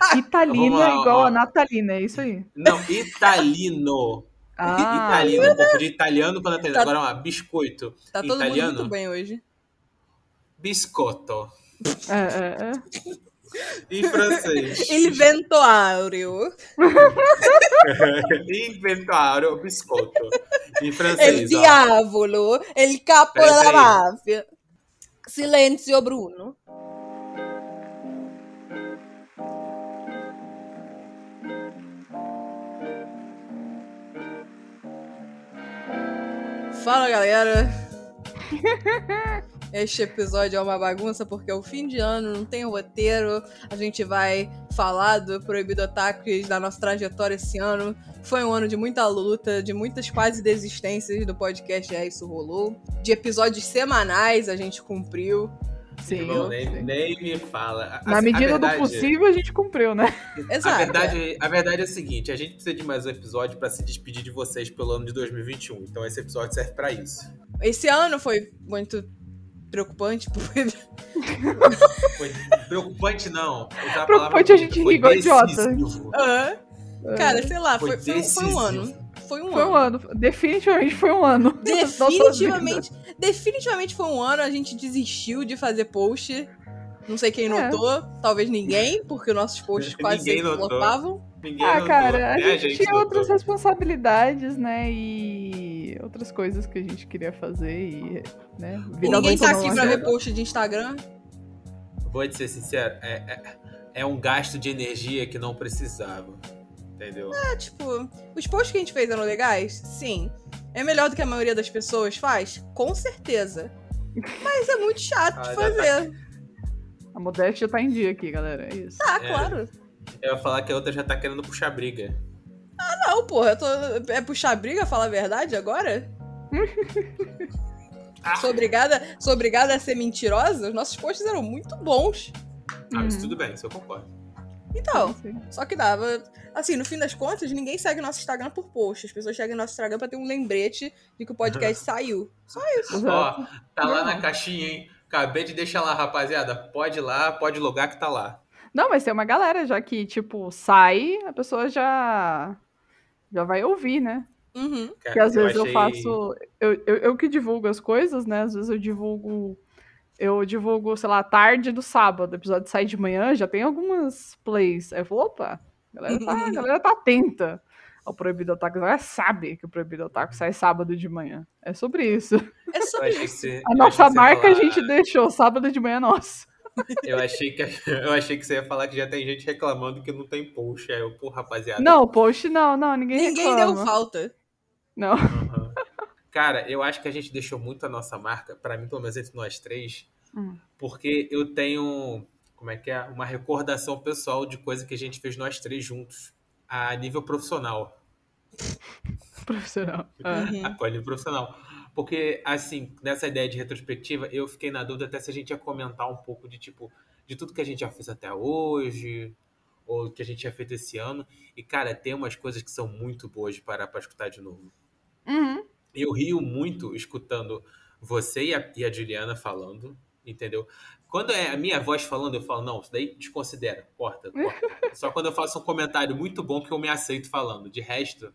Italina Vamos lá, igual ó. a Natalina, é isso aí. Não, italino. Ah, Italino, confundi italiano com italiano. Tá- Agora, ó, biscoito. Tá todo italiano, mundo muito bem hoje. biscotto. é, é, é. Em francês. Il ventoario. Inventaram biscotto. Em francês, ó. diavolo. Il capo Peraí, della mafia. Silenzio, Bruno. Fala galera! Este episódio é uma bagunça porque é o fim de ano, não tem roteiro. A gente vai falar do Proibido Ataques, da nossa trajetória esse ano. Foi um ano de muita luta, de muitas quase desistências do podcast É Isso Rolou. De episódios semanais a gente cumpriu. Sim. Não, nem, nem me fala. A- Na medida verdade- do possível, a gente cumpriu, né? Exato. A verdade, a verdade é a seguinte: a gente precisa de mais um episódio pra se despedir de vocês pelo ano de 2021. Então esse episódio serve pra isso. Esse ano foi muito preocupante porque Foi preocupante, não. Preocupante a gente igual idiota. Ah, Cara, sei lá, Foi foi, foi, um- ano. Foi um Foi ano. um ano. Definitivamente foi um ano. Definitivamente, definitivamente foi um ano. A gente desistiu de fazer post. Não sei quem É. notou, talvez ninguém, porque nossos posts quase sempre flopavam. Ninguém Ah, notou, cara, a né, gente, tinha notou. outras responsabilidades, né? E outras coisas que a gente queria fazer e, né? Ninguém tá aqui pra ver post de Instagram. Vou te ser sincero, é, é, é um gasto de energia que não precisava. Entendeu? É, tipo, os posts que a gente fez eram legais? Sim. É melhor do que a maioria das pessoas faz? Com certeza. Mas é muito chato Ah, de já fazer. A modéstia tá em dia aqui, galera. É isso. Tá, É. claro. Eu ia falar que a outra já tá querendo puxar briga. Não, porra, eu tô... é puxar briga, falar a verdade agora? Ah. Sou obrigada, sou obrigada a ser mentirosa? Os nossos posts eram muito bons. Ah, mas Uhum. tudo bem, isso eu concordo. Então, só que dava. Assim, no fim das contas, ninguém segue nosso Instagram por post. As pessoas seguem nosso Instagram pra ter um lembrete de que o podcast saiu. Só isso. Ó, tá lá na caixinha, hein? Acabei de deixar lá, rapaziada. Pode ir lá, pode logar que tá lá. Não, mas tem uma galera já que, tipo, sai, a pessoa já. Já vai ouvir, né? Uhum. Cara, Que às vezes eu achei- faço. Eu, eu, eu que divulgo as coisas, né? Às vezes eu divulgo. Eu divulgo, sei lá, tarde do sábado. O episódio sai de manhã, já tem algumas plays. Aí eu falo, opa, a galera tá, a galera tá atenta ao Proibido Otaku. A galera sabe que o Proibido Otaku sai sábado de manhã. É sobre isso. É Eu sobre isso. você, A nossa marca a falar- gente deixou, sábado de manhã é nossa. Eu achei, que, eu achei que você ia falar que já tem gente reclamando que não tem post. Aí eu, pô, rapaziada. Não, post não, não, ninguém, Ninguém reclama. deu falta. Não. Aham. Cara, eu acho que a gente deixou muito a nossa marca, pra mim, pelo menos entre nós três, Hum. porque eu tenho, como é que é? Uma recordação pessoal de coisa que a gente fez nós três juntos, a nível profissional. Profissional. Ah. Uhum. A nível profissional. Porque, assim, nessa ideia de retrospectiva, eu fiquei na dúvida até se a gente ia comentar um pouco de, tipo, de tudo que a gente já fez até hoje, ou que a gente já feito esse ano. E, cara, tem umas coisas que são muito boas de parar pra escutar de novo. Uhum. Eu rio muito escutando você e a, e a Juliana falando, entendeu? Quando é a minha voz falando, eu falo, não, isso daí desconsidera, corta, corta. Só quando eu faço um comentário muito bom que eu me aceito falando. De resto,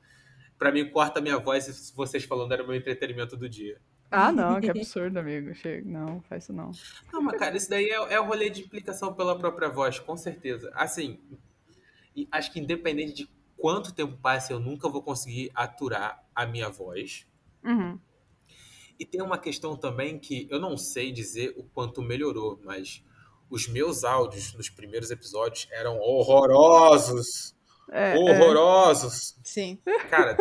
pra mim, corta a minha voz e vocês falando era o meu entretenimento do dia. Ah, não, que absurdo, amigo. Chega. Não, faz isso não. Não, mas cara, isso daí é, é o rolê de implicação pela própria voz, com certeza. Assim, acho que independente de quanto tempo passe, eu nunca vou conseguir aturar a minha voz. Uhum. E tem uma questão também que eu não sei dizer o quanto melhorou, mas os meus áudios nos primeiros episódios eram horrorosos. É, é. horrorosos. Sim. Cara,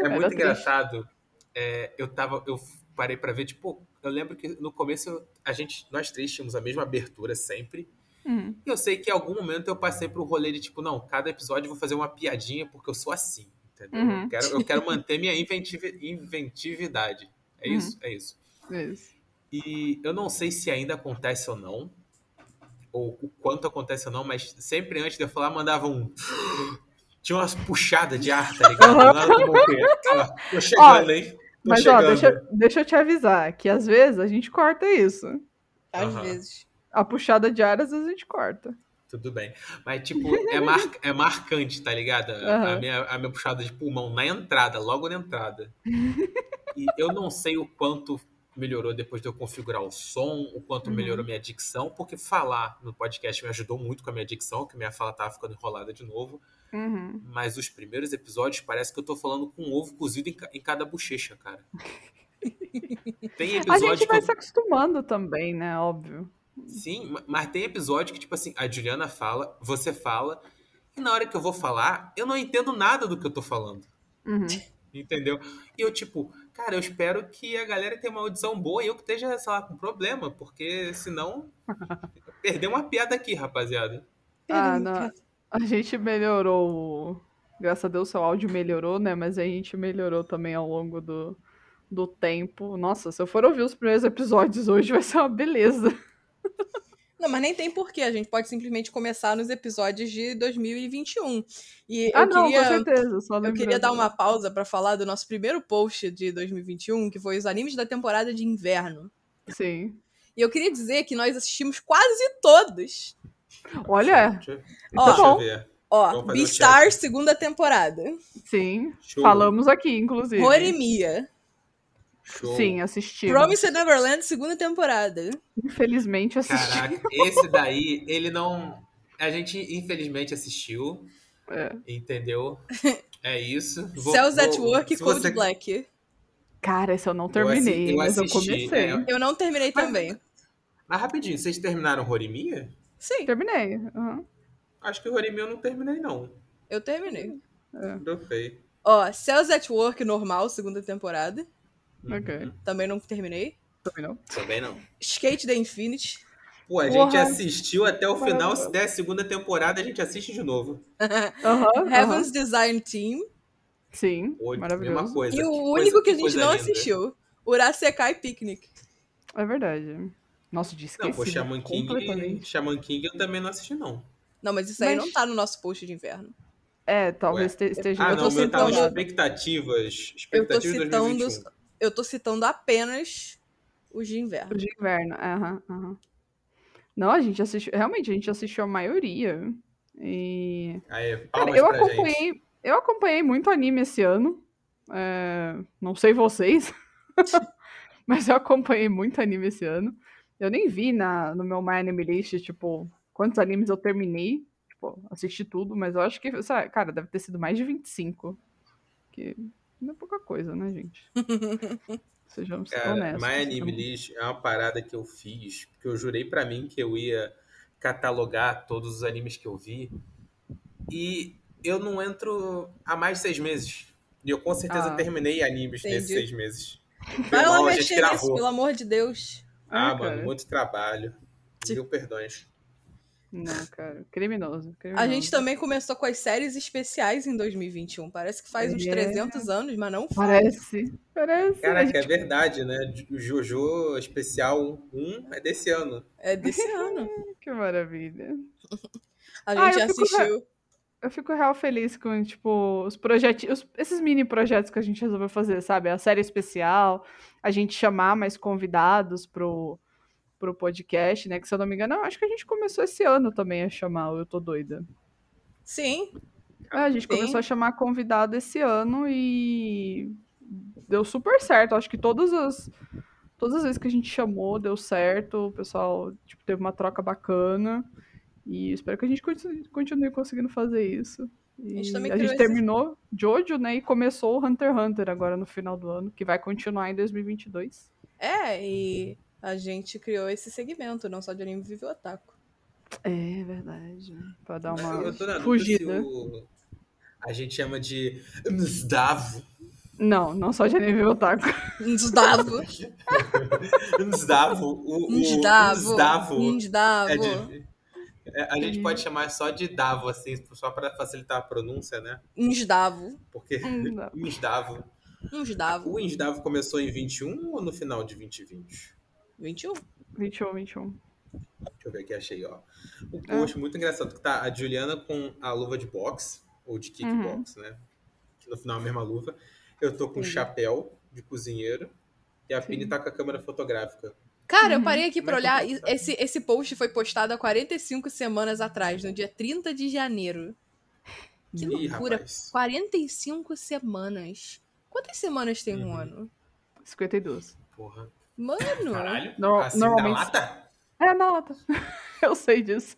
é muito engraçado. É, eu tava, eu parei pra ver, tipo, eu lembro que no começo a gente, nós três tínhamos a mesma abertura sempre. Uhum. E eu sei que em algum momento eu passei pro rolê de tipo, não, cada episódio eu vou fazer uma piadinha porque eu sou assim, entendeu? Uhum. Eu, quero, eu quero manter minha inventivi- inventividade. É Uhum. isso, é isso. Isso. E eu não sei se ainda acontece ou não, ou o quanto acontece ou não, mas sempre antes de eu falar, mandava um. Tinha umas puxadas de ar, tá ligado? Nada? Ó, Tô chegando, hein? Tô Mas, chegando. ó, deixa, deixa eu te avisar que às vezes a gente corta isso. Às Aham. vezes. A puxada de ar, às vezes a gente corta. Tudo bem. Mas, tipo, é, mar, é marcante, tá ligado? A, Aham. minha, a minha puxada de pulmão na entrada, logo na entrada. E eu não sei o quanto melhorou depois de eu configurar o som, o quanto Uhum. melhorou minha dicção, porque falar no podcast me ajudou muito com a minha dicção, que minha fala tava ficando enrolada de novo. Uhum. Mas os primeiros episódios parece que eu tô falando com um ovo cozido em, em cada bochecha, cara. Tem A episódio gente que vai eu se acostumando também, né? Óbvio. Sim, ma- mas tem episódio que, tipo assim, a Juliana fala, você fala, e na hora que eu vou falar, eu não entendo nada do que eu tô falando. Uhum. Entendeu? E eu, tipo, cara, eu espero que a galera tenha uma audição boa e eu que esteja, sei lá, com problema, porque senão. Perdeu uma piada aqui, rapaziada. Ah, não. A gente melhorou. o- Graças a Deus, seu áudio melhorou, né? Mas a gente melhorou também ao longo do, do tempo. Nossa, se eu for ouvir os primeiros episódios hoje, vai ser uma beleza. Não, mas nem tem porquê. A gente pode simplesmente começar nos episódios de 2021. E ah, eu não, queria. com certeza. Só Eu queria dar uma pausa pra falar do nosso primeiro post de 2021, que foi os animes da temporada de inverno. Sim. E eu queria dizer que nós assistimos quase todos. Olha, Deixa, eu- Ó. deixa Tá eu bom. ver. Ó, Beastars, segunda temporada. sim. Show. Falamos aqui, inclusive. Horimiya. Show. Sim, assistimos. Promised Neverland, segunda temporada. Infelizmente assisti. Caraca, esse daí, ele não. A gente, infelizmente, assistiu. É. Entendeu? É isso. Vou- Cells at Work e Cold você- Black. Cara, esse eu não terminei, eu mas eu assisti, comecei. é. Eu não terminei Mas- também. Mas rapidinho, vocês terminaram Horimiya? Sim, Terminei. aham. Acho que o Horimiya eu não terminei, não. eu terminei. Dropei. Ó, Cells at Work normal, segunda temporada. Ok. Também não terminei. Também não. Também não. Skate the Infinity. Pô, a Porra. gente assistiu até o final. Se der a segunda temporada, a gente assiste de novo. Aham. Heaven's Design Team. Sim. Pô, mesma Maravilhoso. coisa. E o Que único coisa- que a gente não linda. assistiu. Urasekai Picnic. É verdade. Nossa, de Não, pô, Shaman King. Shaman King eu também não assisti, não. Não, mas isso aí Mas- não tá no nosso post de inverno. É, talvez Ué. te- esteja. Ah, Eu não, tava citando- expectativas. Eu tô Expectativas citando, 2021. Eu tô citando apenas os de inverno. De inverno. Aham, aham. Não, a gente assistiu. Realmente, a gente assistiu a maioria. E. Aí, Cara, eu pra gente. acompanhei. Eu acompanhei muito anime esse ano. É, Não sei vocês. mas eu acompanhei muito anime esse ano. Eu nem vi na, no meu My Anime List, tipo, quantos animes eu terminei. Tipo, assisti tudo, mas eu acho que, sabe, cara, deve ter sido mais de 25. Que não é pouca coisa, né, gente? Sejamos Cara, honestos. My Anime List é uma parada que eu fiz, porque eu jurei pra mim que eu ia catalogar todos os animes que eu vi. E eu não entro há mais de seis meses. E eu com certeza Ah. terminei animes Entendi. nesses seis meses. Vai lá mexer nisso, pelo amor de Deus. Ah, Ah, mano, cara. muito trabalho. Mil perdões. Não, cara, criminoso. A criminoso. gente também começou com as séries especiais em 2021. Parece que faz uns É. 300 anos, mas não faz. Parece. Parece. a Caraca, gente- é verdade, né? O Jojo Especial 1 é desse ano. É desse ano. Que maravilha. A Ah, gente eu fico assistiu. Eu fico real feliz com, tipo, os projetos, esses mini projetos que a gente resolveu fazer, sabe? A série especial, a gente chamar mais convidados pro, pro podcast, né? Que se eu não me engano, acho que a gente começou esse ano também a chamar o Eu Tô Doida. Sim, É, a gente Sim. começou a chamar convidado esse ano e deu super certo. Acho que todas as, todas as vezes que a gente chamou, deu certo. O pessoal tipo, teve uma troca bacana. E espero que a gente continue, conseguindo fazer isso. E A gente também a gente terminou Jojo, né? E começou o Hunter x Hunter agora no final do ano, que vai continuar em 2022. é, e a gente criou esse segmento, não só de anime Vive o Otaku. É verdade. Pra dar uma eu tô na fugida. se o... a gente chama de Mzdavo. Não, não só de anime otaku. Nsdavo. Mzdavo. O, o Nsdavo. Mzdavo Nsdavo. é de- é, a gente pode chamar só de Davo, assim, só pra facilitar a pronúncia, né? Nsdavo. Porque Hum, Mzdavo. Nsdavo. O Mzdavo começou em 21 ou no final de 2020? 21. 21, 21. Deixa eu ver aqui, achei, ó. O post muito engraçado, que tá a Juliana com a luva de boxe, ou de kickbox, né? Que no final é a mesma luva. Eu tô com um chapéu de cozinheiro e a Sim. Pini tá com a câmera fotográfica. Cara, eu Uhum. parei aqui que olhar. eu Esse, esse post foi postado há 45 semanas atrás, no dia 30 de janeiro. Que Ih, loucura. rapaz. 45 semanas. Quantas semanas tem um Uhum. ano? 52. Porra. Mano. Caralho. No- assim normalmente- da lata? É, não, lata. Eu sei disso.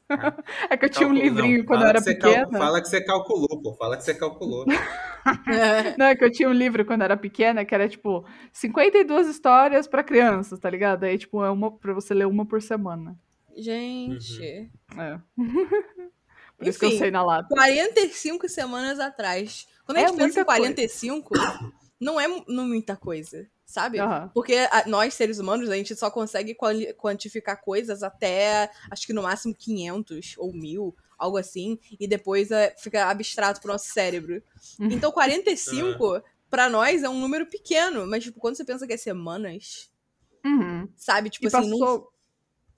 É que eu tinha um livrinho não, quando eu era que você cal- pequena. Fala que você calculou, pô. Fala que você calculou. Não, é que eu tinha um livro quando eu era pequena que era tipo 52 histórias pra crianças, tá ligado? Aí, tipo, é uma pra você ler uma por semana. Gente. É. Por isso que eu Enfim. sei na lata. 45 semanas atrás. Quando a É gente pensa em muita coisa. 45, não é não muita coisa, sabe? Aham. Porque a- nós, seres humanos, a gente só consegue quantificar coisas até, acho que no máximo 500 ou 1000, algo assim, e depois é, fica abstrato pro nosso cérebro. Uhum. Então 45, pra nós, é um número pequeno, mas tipo, quando você pensa que é semanas, Uhum. sabe? Tipo E assim, não- passou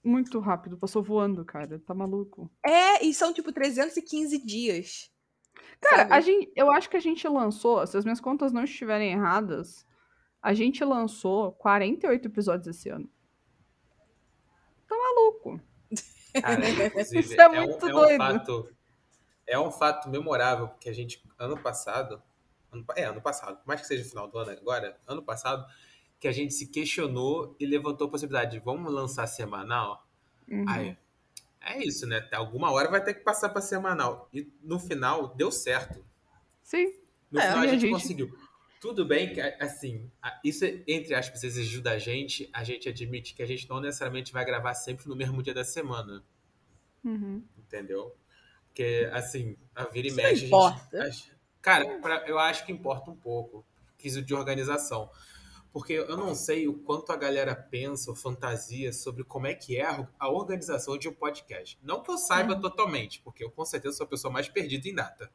muito rápido, passou voando, cara. Tá maluco. É, e são tipo 315 dias. Cara, sabe? a gente, eu acho que a gente lançou, se as minhas contas não estiverem erradas, a gente lançou 48 episódios esse ano. Tá maluco. Cara, Isso é um- muito um doido. fato, é um fato memorável, porque a gente, ano passado, ano é, ano passado, por mais que seja final do ano agora, ano passado, que a gente se questionou e levantou a possibilidade de vamos lançar semanal? Uhum. Aí, é isso, né? Alguma hora vai ter que passar para semanal. E no final, deu certo. Sim. No É, final a a gente, gente- conseguiu. Tudo bem que, assim, a- isso, entre aspas, exigiu da gente, a gente admite que a gente não necessariamente vai gravar sempre no mesmo dia da semana, Uhum. entendeu? Porque, assim, a vira e mexe... a importa. a gente- cara, pra- eu acho que importa um pouco, quesito de organização. Porque eu não sei o quanto a galera pensa ou fantasia sobre como é que é a a organização de um podcast. Não que eu saiba Uhum. totalmente, porque eu com certeza sou a pessoa mais perdida em data.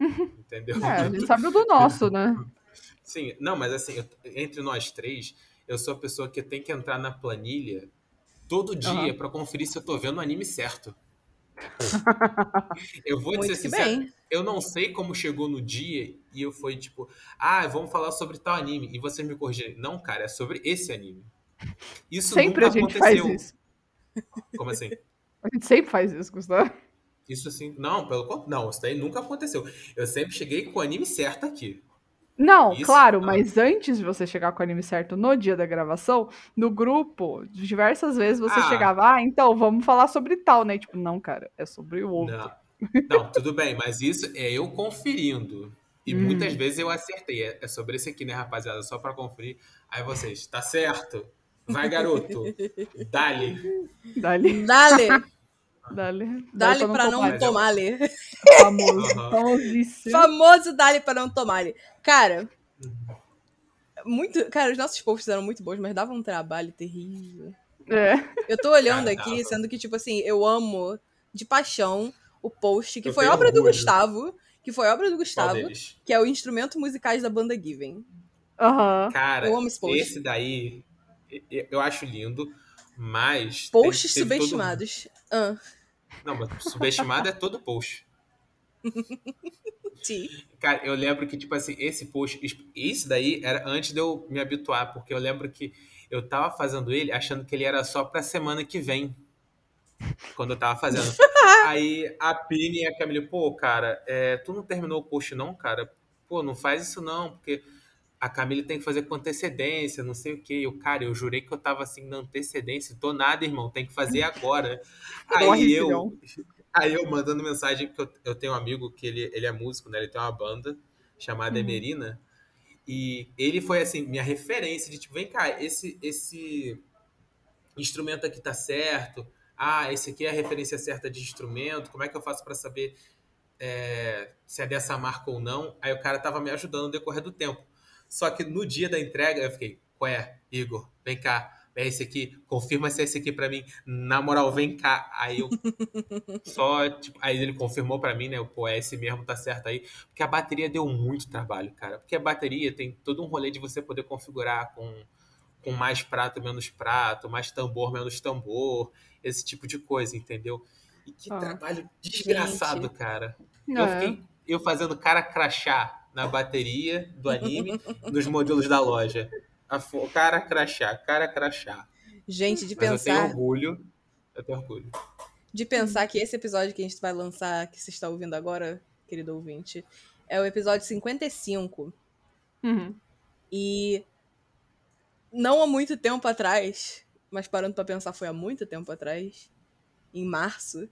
Entendeu? É, a gente sabe o do nosso, né? Sim, não, mas assim, eu- entre nós três, eu sou a pessoa que tem que entrar na planilha todo dia Aham. pra conferir se eu tô vendo o anime certo. eu vou Muito dizer sincero, bem. eu não sei como chegou no dia e eu fui tipo, ah, vamos falar sobre tal anime. E vocês me corrigirem. Não, cara, é sobre esse anime. Isso sempre nunca a gente aconteceu. faz isso. Como assim? A gente sempre faz isso, Gustavo. Isso assim. Não, pelo contrário. Não, isso daí nunca aconteceu. Eu sempre cheguei com o anime certo aqui. Não, Isso? claro, Ah. mas antes de você chegar com o anime certo no dia da gravação, no grupo, diversas vezes você Ah. chegava, ah, então vamos falar sobre tal, né? Tipo, não, cara, é sobre o outro. Não. Não, tudo bem, mas isso é eu conferindo. E Hum. muitas vezes eu acertei. É é sobre esse aqui, né, rapaziada? Só pra conferir. Aí vocês, tá certo? Vai, garoto. Dali. Dali, Dale, dali. dale pra não tomar. ali. Famoso, famosíssimo. Famoso dale pra não tomar ali. Cara, muito. Cara, os nossos posts eram muito bons, mas dava um trabalho terrível. É. Eu tô olhando Cara, aqui, dava. sendo que, tipo assim, eu amo de paixão o post, que Eu foi obra do orgulho. Gustavo. Que foi obra do Gustavo, que é o instrumento musicais da banda Given. Aham. Cara, Eu amo esse post. esse daí eu acho lindo, mas. Posts teve todo- subestimados. Ah, Não, mas subestimado é todo post. sim. Cara, eu lembro que, tipo assim, esse post, isso daí era antes de eu me habituar, porque eu lembro que eu tava fazendo ele achando que ele era só pra semana que vem. Quando eu tava fazendo. Aí a Pini e a Camille, pô, cara, é, tu não terminou o post, não, cara? Pô, não faz isso não, porque a Camille tem que fazer com antecedência, não sei o quê. Eu, cara, eu jurei que eu tava assim na antecedência. Tô nada, irmão, tem que fazer agora. Aí eu, filhão. Aí eu mandando mensagem, porque eu, eu tenho um amigo que ele, ele é músico, né? Ele tem uma banda chamada Uhum. Emerina. E ele foi, assim, minha referência de tipo, vem cá, esse, esse instrumento aqui tá certo. Ah, esse aqui é a referência certa de instrumento. Como é que eu faço para saber é, se é dessa marca ou não? Aí o cara tava me ajudando no decorrer do tempo. Só que no dia da entrega eu fiquei, ué, Igor, vem cá. É esse aqui, confirma se é esse aqui pra mim. Na moral, vem cá. Aí eu só, tipo, aí ele confirmou pra mim, né? Pô, é esse mesmo, tá certo aí. Porque a bateria deu muito trabalho, cara. Porque a bateria tem todo um rolê de você poder configurar com, com mais prato, menos prato, mais tambor, menos tambor, esse tipo de coisa, entendeu? E que Ah. trabalho desgraçado, Gente. cara. Eu É. fiquei eu fazendo cara crachá na bateria do anime, nos modelos da loja. A fo- cara crachá, cara crachá. Gente, de Mas eu tenho pensar, orgulho. Eu tenho orgulho. de pensar que esse episódio que a gente vai lançar, que você está ouvindo agora, querido ouvinte, é o episódio 55. Uhum. E não há muito tempo atrás, mas parando pra pensar, foi há muito tempo atrás, em março,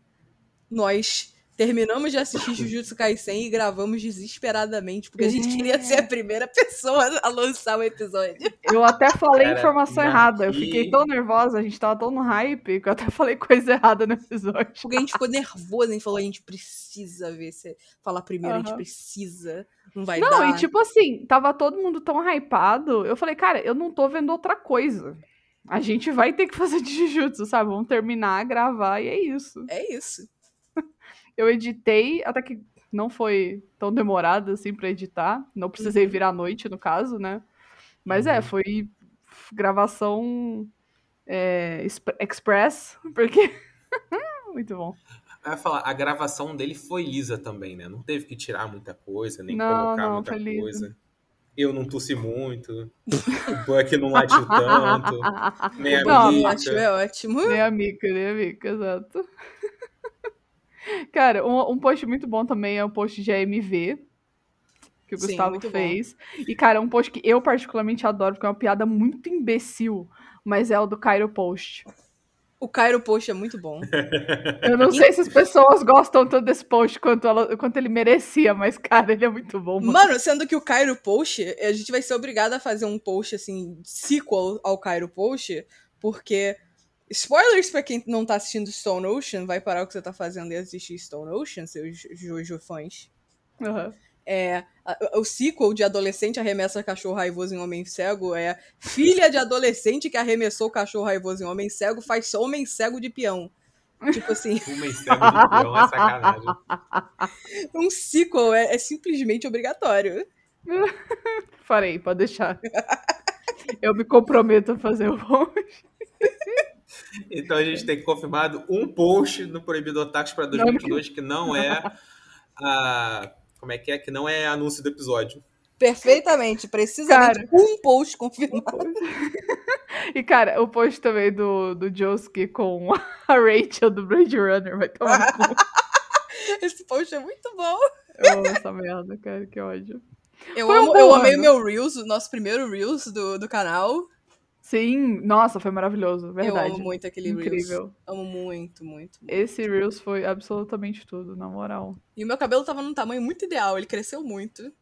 nós terminamos de assistir Jujutsu Kaisen e gravamos desesperadamente, porque a gente É. queria ser a primeira pessoa a lançar o episódio. Eu até falei Cara, informação na- errada. Eu e- fiquei tão nervosa, a gente tava tão no hype, que eu até falei coisa errada no episódio. Porque a gente ficou nervoso, a gente falou, a gente precisa ver se falar primeiro, a gente precisa, não vai Não, dar. e tipo assim, tava todo mundo tão hypado. Eu falei, cara, eu não tô vendo outra coisa. A gente vai ter que fazer de Jujutsu, sabe? Vamos terminar, gravar e é isso. É isso. Eu editei, até que não foi tão demorado assim pra editar. Não precisei Uhum. virar à noite, no caso, né? Mas é, Uhum. foi gravação é, exp- express, porque. Muito bom. Eu ia falar, a gravação dele foi lisa também, né? Não teve que tirar muita coisa, nem Não, colocar não, muita foi lisa. coisa. Eu não tossi muito. O Buck não latiu tanto. Nem a Não. Acho é ótimo. Nem a Mika, nem a Mika, exato. Cara, um, um post muito bom também é o post de AMV, que o Sim, Gustavo muito bom. fez. E, cara, um post que eu particularmente adoro, porque é uma piada muito imbecil, mas é o do Cairo Post. O Cairo Post é muito bom. Eu não sei se as pessoas gostam tanto desse post quanto, ela, quanto ele merecia, mas, cara, ele é muito bom, mano. Mano, sendo que o Cairo Post, a gente vai ser obrigado a fazer um post, assim, sequel ao Cairo Post, porque. Spoilers pra quem não tá assistindo Stone Ocean, vai parar o que você tá fazendo e assistir Stone Ocean, seus Jojo fãs. Aham. É, a- o sequel de adolescente arremessa cachorro raivoso em homem cego é filha de adolescente que arremessou cachorro raivoso em homem cego faz homem cego de peão. Tipo assim, Uma cego de peão é sacanagem. um sequel é, é simplesmente obrigatório. Farei, pode deixar. Eu me comprometo a fazer o post. Então a gente tem confirmado um post no Proibido Otakus para 2022 que não é a. Como é que é? Que não é anúncio do episódio. Perfeitamente, precisamente Cara. um post confirmado. E, cara, o post também do, do Josuke com a Rachel do Blade Runner vai tomar no cu. Esse post é muito bom. Eu amo essa merda, cara, que ódio. Eu, Foi um amo, bom eu amei o meu Reels, o nosso primeiro Reels do, do canal. Sim, nossa, foi maravilhoso, verdade. Eu amo muito aquele Reels. Incrível. Amo muito, muito, muito. Esse Reels foi absolutamente tudo, na moral. E o meu cabelo tava num tamanho muito ideal, ele cresceu muito.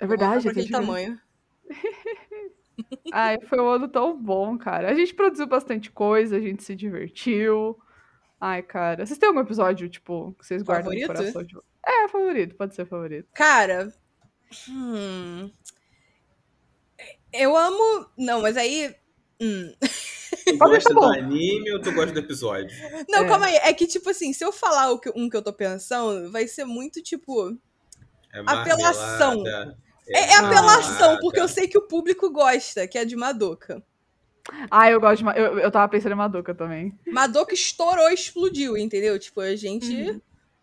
É verdade, aquele tamanho. Ai, foi um ano tão bom, cara. A gente produziu bastante coisa, a gente se divertiu. Ai, cara. Vocês têm algum episódio, tipo, que vocês guardam Favorito? no coração É, favorito, pode ser favorito. Cara. Hum. Eu amo. Não, mas aí. Hum. Tu gosta do anime ou tu gosta do episódio? Não, É. calma aí. É que, tipo assim, se eu falar o que, um que eu tô pensando, vai ser muito, tipo. É Apelação. marmelada, É, é apelação, porque eu sei que o público gosta, que é de Madoka. Ah, eu gosto de. Eu, eu tava pensando em Madoka também. Madoka estourou e explodiu, entendeu? Tipo, a gente Uhum.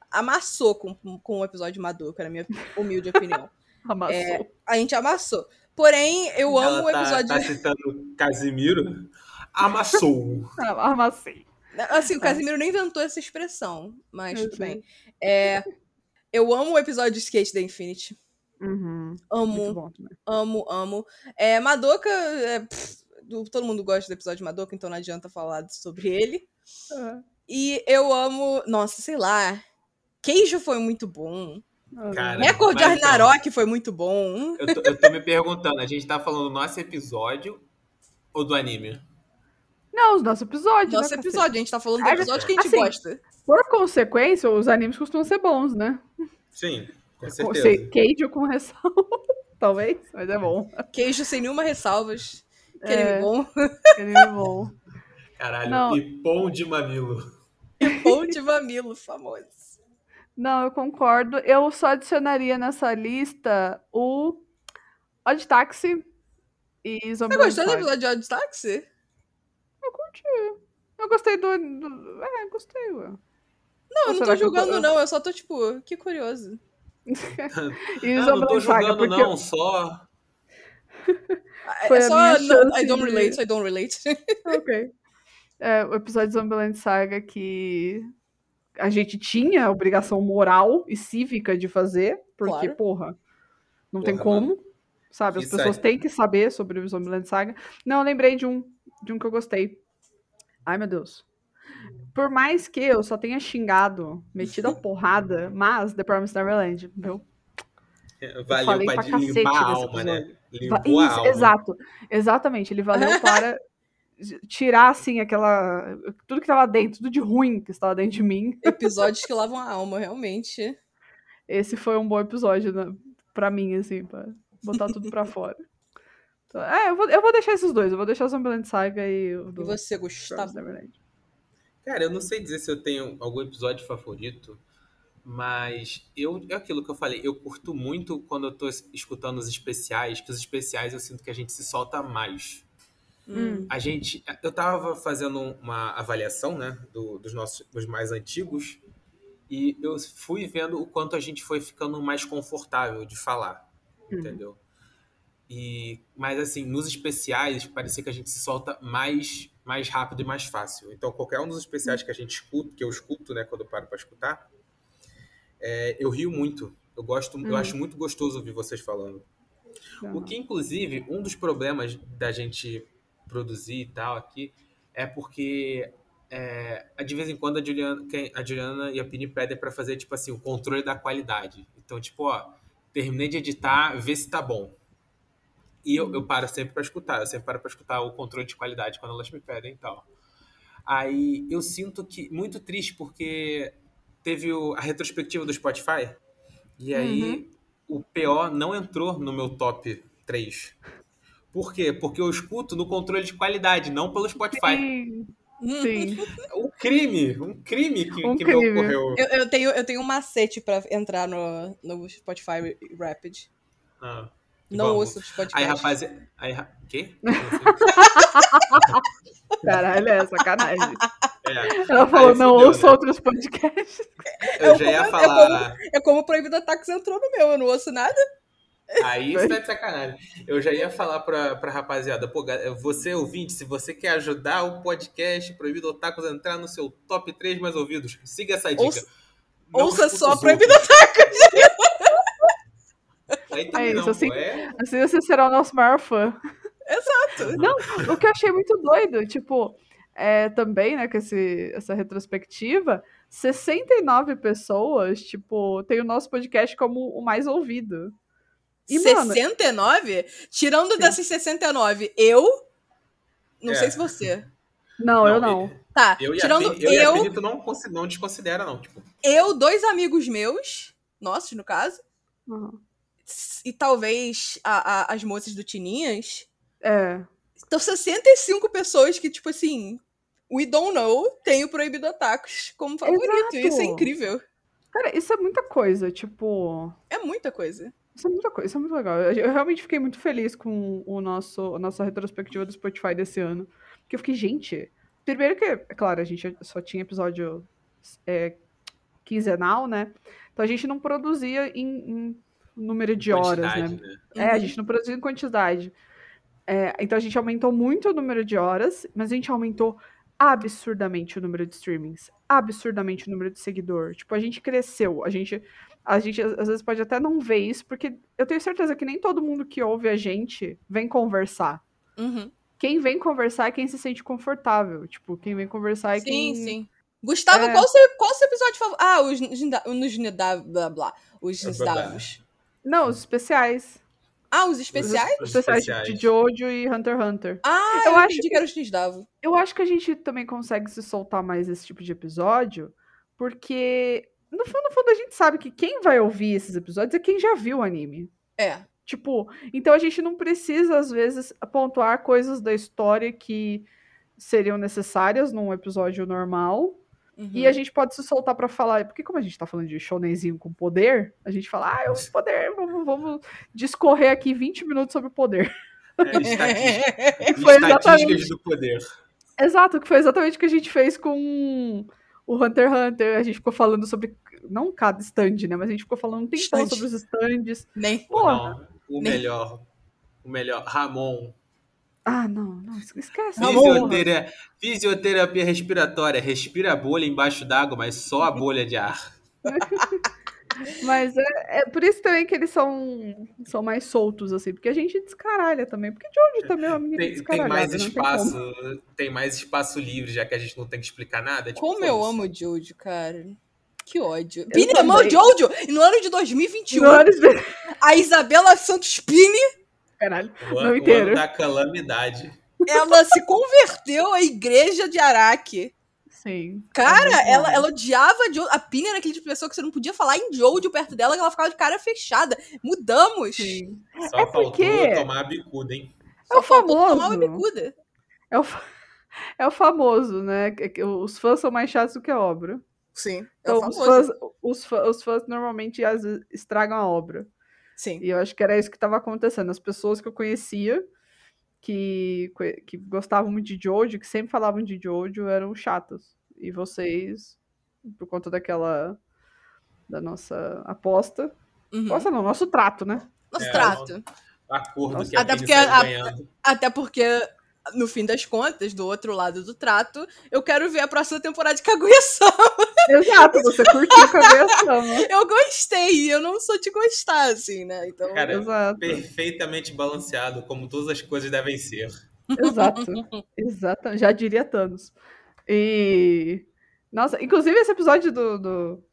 amassou com, com o episódio de Madoka, na minha humilde opinião. Amassou. É, a gente amassou. Porém, eu amo Ela o tá, episódio. tá citando Casimiro. Amassou. Ah, Amassei. Assim, o Casimiro nem inventou essa expressão, mas Eu tudo sei. bem. É, eu amo o episódio de Skate da Infinity. Uhum. Muito Amo, bom também. amo, amo. É, Madoka, é, pff, do- todo mundo gosta do episódio de Madoka, então não adianta falar sobre ele. Ah, E eu amo, nossa, sei lá. Queijo foi muito bom. Cara, Record de Arnarok foi muito bom. Eu tô, eu tô me perguntando, a gente tá falando do nosso episódio ou do anime? Não, os nossos episódios. Nosso né, cacete? episódio, a gente tá falando do episódio que a gente assim, gosta. Por consequência, os animes costumam ser bons, né? Sim, com certeza. Queijo com ressalva, talvez, mas é bom. Queijo sem nenhuma ressalvas. Que É. anime bom. Ele é bom. Caralho, Não. e pão de mamilo. Pão de mamilo, famoso. Não, eu concordo. Eu só adicionaria nessa lista o Odd Taxi e Você Zombieland gostou do episódio de Odd Taxi? Eu curti. Eu gostei do... do- É, gostei, ué. Não, eu não tô eu julgando, tô- não. Eu só tô, tipo, que curioso. E Ah, não tô julgando porque não, só... É Foi é só. não, I don't de- relate, I don't relate. Ok. é, o episódio de Zombieland Saga que a gente tinha a obrigação moral e cívica de fazer, porque, Claro. porra, não tem Porra, como, sabe? As Isso pessoas aí. têm que saber sobre o Zombieland Saga. Não, eu lembrei de um, de um que eu gostei. Ai, meu Deus. Por mais que eu só tenha xingado, metido a porrada, mas The Promised Neverland, viu? Eu Valeu falei pra pra cacete limpar a desse alma, né? episódio. Limpou a Isso, alma. exato. Exatamente. Ele valeu para tirar, assim, aquela. Tudo que tava dentro, tudo de ruim que estava dentro de mim. Episódios que lavam a alma, realmente. Esse foi um bom episódio né, pra mim, assim, pra botar tudo pra fora. Então, é, eu vou, eu vou deixar esses dois. Eu vou deixar o Zombieland Saga e o do E você, Gustavo? Neverland. Cara, eu não sei dizer se eu tenho algum episódio favorito, mas eu é aquilo que eu falei, eu curto muito quando eu tô es- escutando os especiais, que os especiais eu sinto que a gente se solta mais. Hum. A gente, eu tava fazendo uma avaliação, né, do- dos nossos dos mais antigos, e eu fui vendo o quanto a gente foi ficando mais confortável de falar, Hum. entendeu? E, mas assim, nos especiais, parecia que a gente se solta mais, mais rápido e mais fácil. Então, qualquer um dos especiais que a gente escuta, que eu escuto, né, quando eu paro para escutar, é, eu rio muito. Eu gosto, eu Hum. acho muito gostoso ouvir vocês falando. O que, inclusive, um dos problemas da gente produzir e tal aqui é porque é, de vez em quando a Juliana, a Juliana e a Pini pedem pra fazer, tipo assim, o controle da qualidade. Então, tipo, ó, terminei de editar, vê se tá bom. E eu, eu paro sempre pra escutar, eu sempre paro pra escutar o controle de qualidade quando elas me pedem e tal. Aí eu sinto que, muito triste, porque teve o- a retrospectiva do Spotify, e aí o PO não entrou no meu top 3. Por quê? Porque eu escuto no controle de qualidade, não pelo Spotify. Sim, sim. Um crime, um crime que, Um que crime. me ocorreu. Eu, eu tenho, eu tenho um macete pra entrar no, no Spotify Rapid. Ah, Não vamos. ouço Spotify. Aí, rapaziada. Aí, ra- quê? Caralho, é sacanagem. É. Ela falou, Aí não fudeu, ouço né? outros podcasts. Eu já ia É falar. É como o Proibido Ataques entrou no meu, eu não ouço nada. Aí isso tá de sacanagem. Eu já ia falar pra, pra rapaziada, pô, você ouvinte, se você quer ajudar o podcast Proibido Otakus a entrar no seu top 3 mais ouvidos, siga essa dica. Ouça- Ouça só Proibido. Ataques. Aí também É isso, não, assim- é... Assim você será o nosso maior fã. Exato. Não, o que eu achei muito doido, tipo, é, também, né, com esse, essa retrospectiva, 69 pessoas, tipo, tem o nosso podcast como o mais ouvido. E, mano, 69? Tirando Sim. dessas 69, eu. Não É. sei se você. não, eu não. Tá, Eu e a tirando Pini- eu, eu, Pinito não, não desconsidera, não. Tipo, eu, dois amigos meus, nossos no caso, Uhum. e talvez a- a- as moças do Tininhas. É, Então, 65 pessoas que, tipo assim, we don't know, tem o Proibido Atacos como favorito. Exato. Isso é incrível. cara, isso é muita coisa, tipo... É muita coisa. Isso é muita coisa, isso é muito legal. Eu, realmente fiquei muito feliz com o nosso, a nossa retrospectiva do Spotify desse ano. Porque eu fiquei, gente. Primeiro que, é claro, a gente só tinha episódio é, quinzenal, né? Então a gente não produzia em, em número de horas, né? né? É, a gente não produzia em quantidade. É, então a gente aumentou muito o número de horas, mas a gente aumentou absurdamente o número de streamings, absurdamente o número de seguidor. Tipo, a gente cresceu. A gente, a gente às vezes pode até não ver isso, porque eu tenho certeza que nem todo mundo que ouve a gente vem conversar. Uhum. Quem vem conversar é quem se sente confortável. Tipo, quem vem conversar é Sim, quem. sim. Gustavo, É. qual, seu, qual o seu episódio favorito? Ah, os nos blá blá. Os Blá, blá, blá. Davos. Não, os especiais. Ah, os especiais? Os especiais, de Jojo e Hunter x Hunter. Ah, Eu eu, acho que- que era os Nisdavo. Eu acho que a gente também consegue se soltar mais esse tipo de episódio, porque no fundo, no fundo a gente sabe que quem vai ouvir esses episódios é quem já viu o anime. É. Tipo, então a gente não precisa às vezes pontuar coisas da história que seriam necessárias num episódio normal. Uhum. E a gente pode se soltar pra falar, porque como a gente tá falando de shonenzinho com poder, a gente fala, ah, é o poder, vamos, vamos discorrer aqui 20 minutos sobre o poder. É, estatística- Foi estatísticas exatamente. do poder. Exato, que foi exatamente o que a gente fez com o Hunter x Hunter. A gente ficou falando sobre, não cada stand, né? Mas a gente ficou falando um tempão Stand. sobre os stands. Nem. Porra. Não, o Nem- melhor. O melhor. Ramon. Ah, não, não, esquece. Fisioterapia, fisioterapia respiratória. Respira a bolha embaixo d'água, mas só a bolha de ar. Mas é, é por isso também que eles são, são mais soltos, assim, porque a gente descaralha também. Porque de onde também é uma menina Tem, tem mais tem espaço, como. tem, mais espaço livre, já que a gente não tem que explicar nada. Tipo, Como eu foda-se. amo o Jojo, cara. Que ódio. Pini também. amou o Jojo! E no ano de 2021, No ano de- a Isabela Santos Pini, Caralho, O, an- não o inteiro. ano da calamidade. ela se converteu à igreja de Araque. Sim. Cara, É ela, ela odiava Jojo. A Pini era aquele tipo de pessoa que você não podia falar em Jojo perto dela, que ela ficava de cara fechada. Mudamos. Sim. Só É faltou porque- tomar a bicuda, hein? É o faltou tomar uma famoso. bicuda. É o, é o famoso, né? que- que Os fãs são mais chatos do que a obra. Sim, é Então, o os famoso. fãs, os, fã- os fãs normalmente vezes, estragam a obra. Sim. E eu acho que era isso que estava acontecendo. As pessoas que eu conhecia, que, que- gostavam muito de Jojo, que sempre falavam de Jojo, eram chatas. E vocês, por conta daquela. da nossa aposta. Uhum. Aposta não, nosso trato, né? Nosso É, trato. Acordo Nossa, que a até porque a- ganhando. Até porque, no fim das contas, do outro lado do trato, eu quero ver a próxima temporada de Kaguya-sama. Exato, você curtiu com a versão. Eu gostei, eu não sou de gostar, assim, né? Então, Cara, Exato. Perfeitamente balanceado, como todas as coisas devem ser. Exato. Exato. Já diria Thanos. E. Nossa, inclusive esse episódio do, do,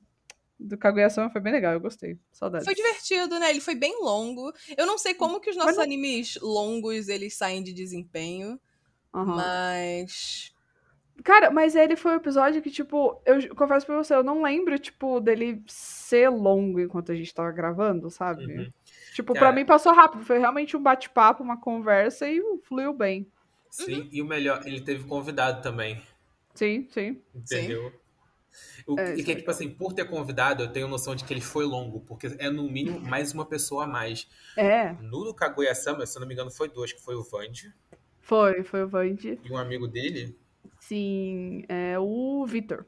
do Kaguya-sama foi bem legal, eu gostei. Saudades. foi divertido, né? Ele foi bem longo. Eu não sei como que os nossos não- animes longos, eles saem de desempenho, Aham. mas... Cara, mas ele foi um episódio que, tipo, eu confesso pra você, eu não lembro, tipo, dele ser longo enquanto a gente tava gravando, sabe? Uhum. Tipo, Cara- pra mim passou rápido. Foi realmente um bate-papo, uma conversa e fluiu bem. Sim, e o melhor, ele teve convidado também. Sim, sim. Entendeu? O, É, e que, é tipo assim, por ter convidado, eu tenho noção de que ele foi longo, porque é no mínimo mais uma pessoa a mais. É, No do Kaguya-sama, se eu não me engano, foi dois, que foi o Vande foi, foi o Vande. e um amigo dele. Sim, é o Vitor.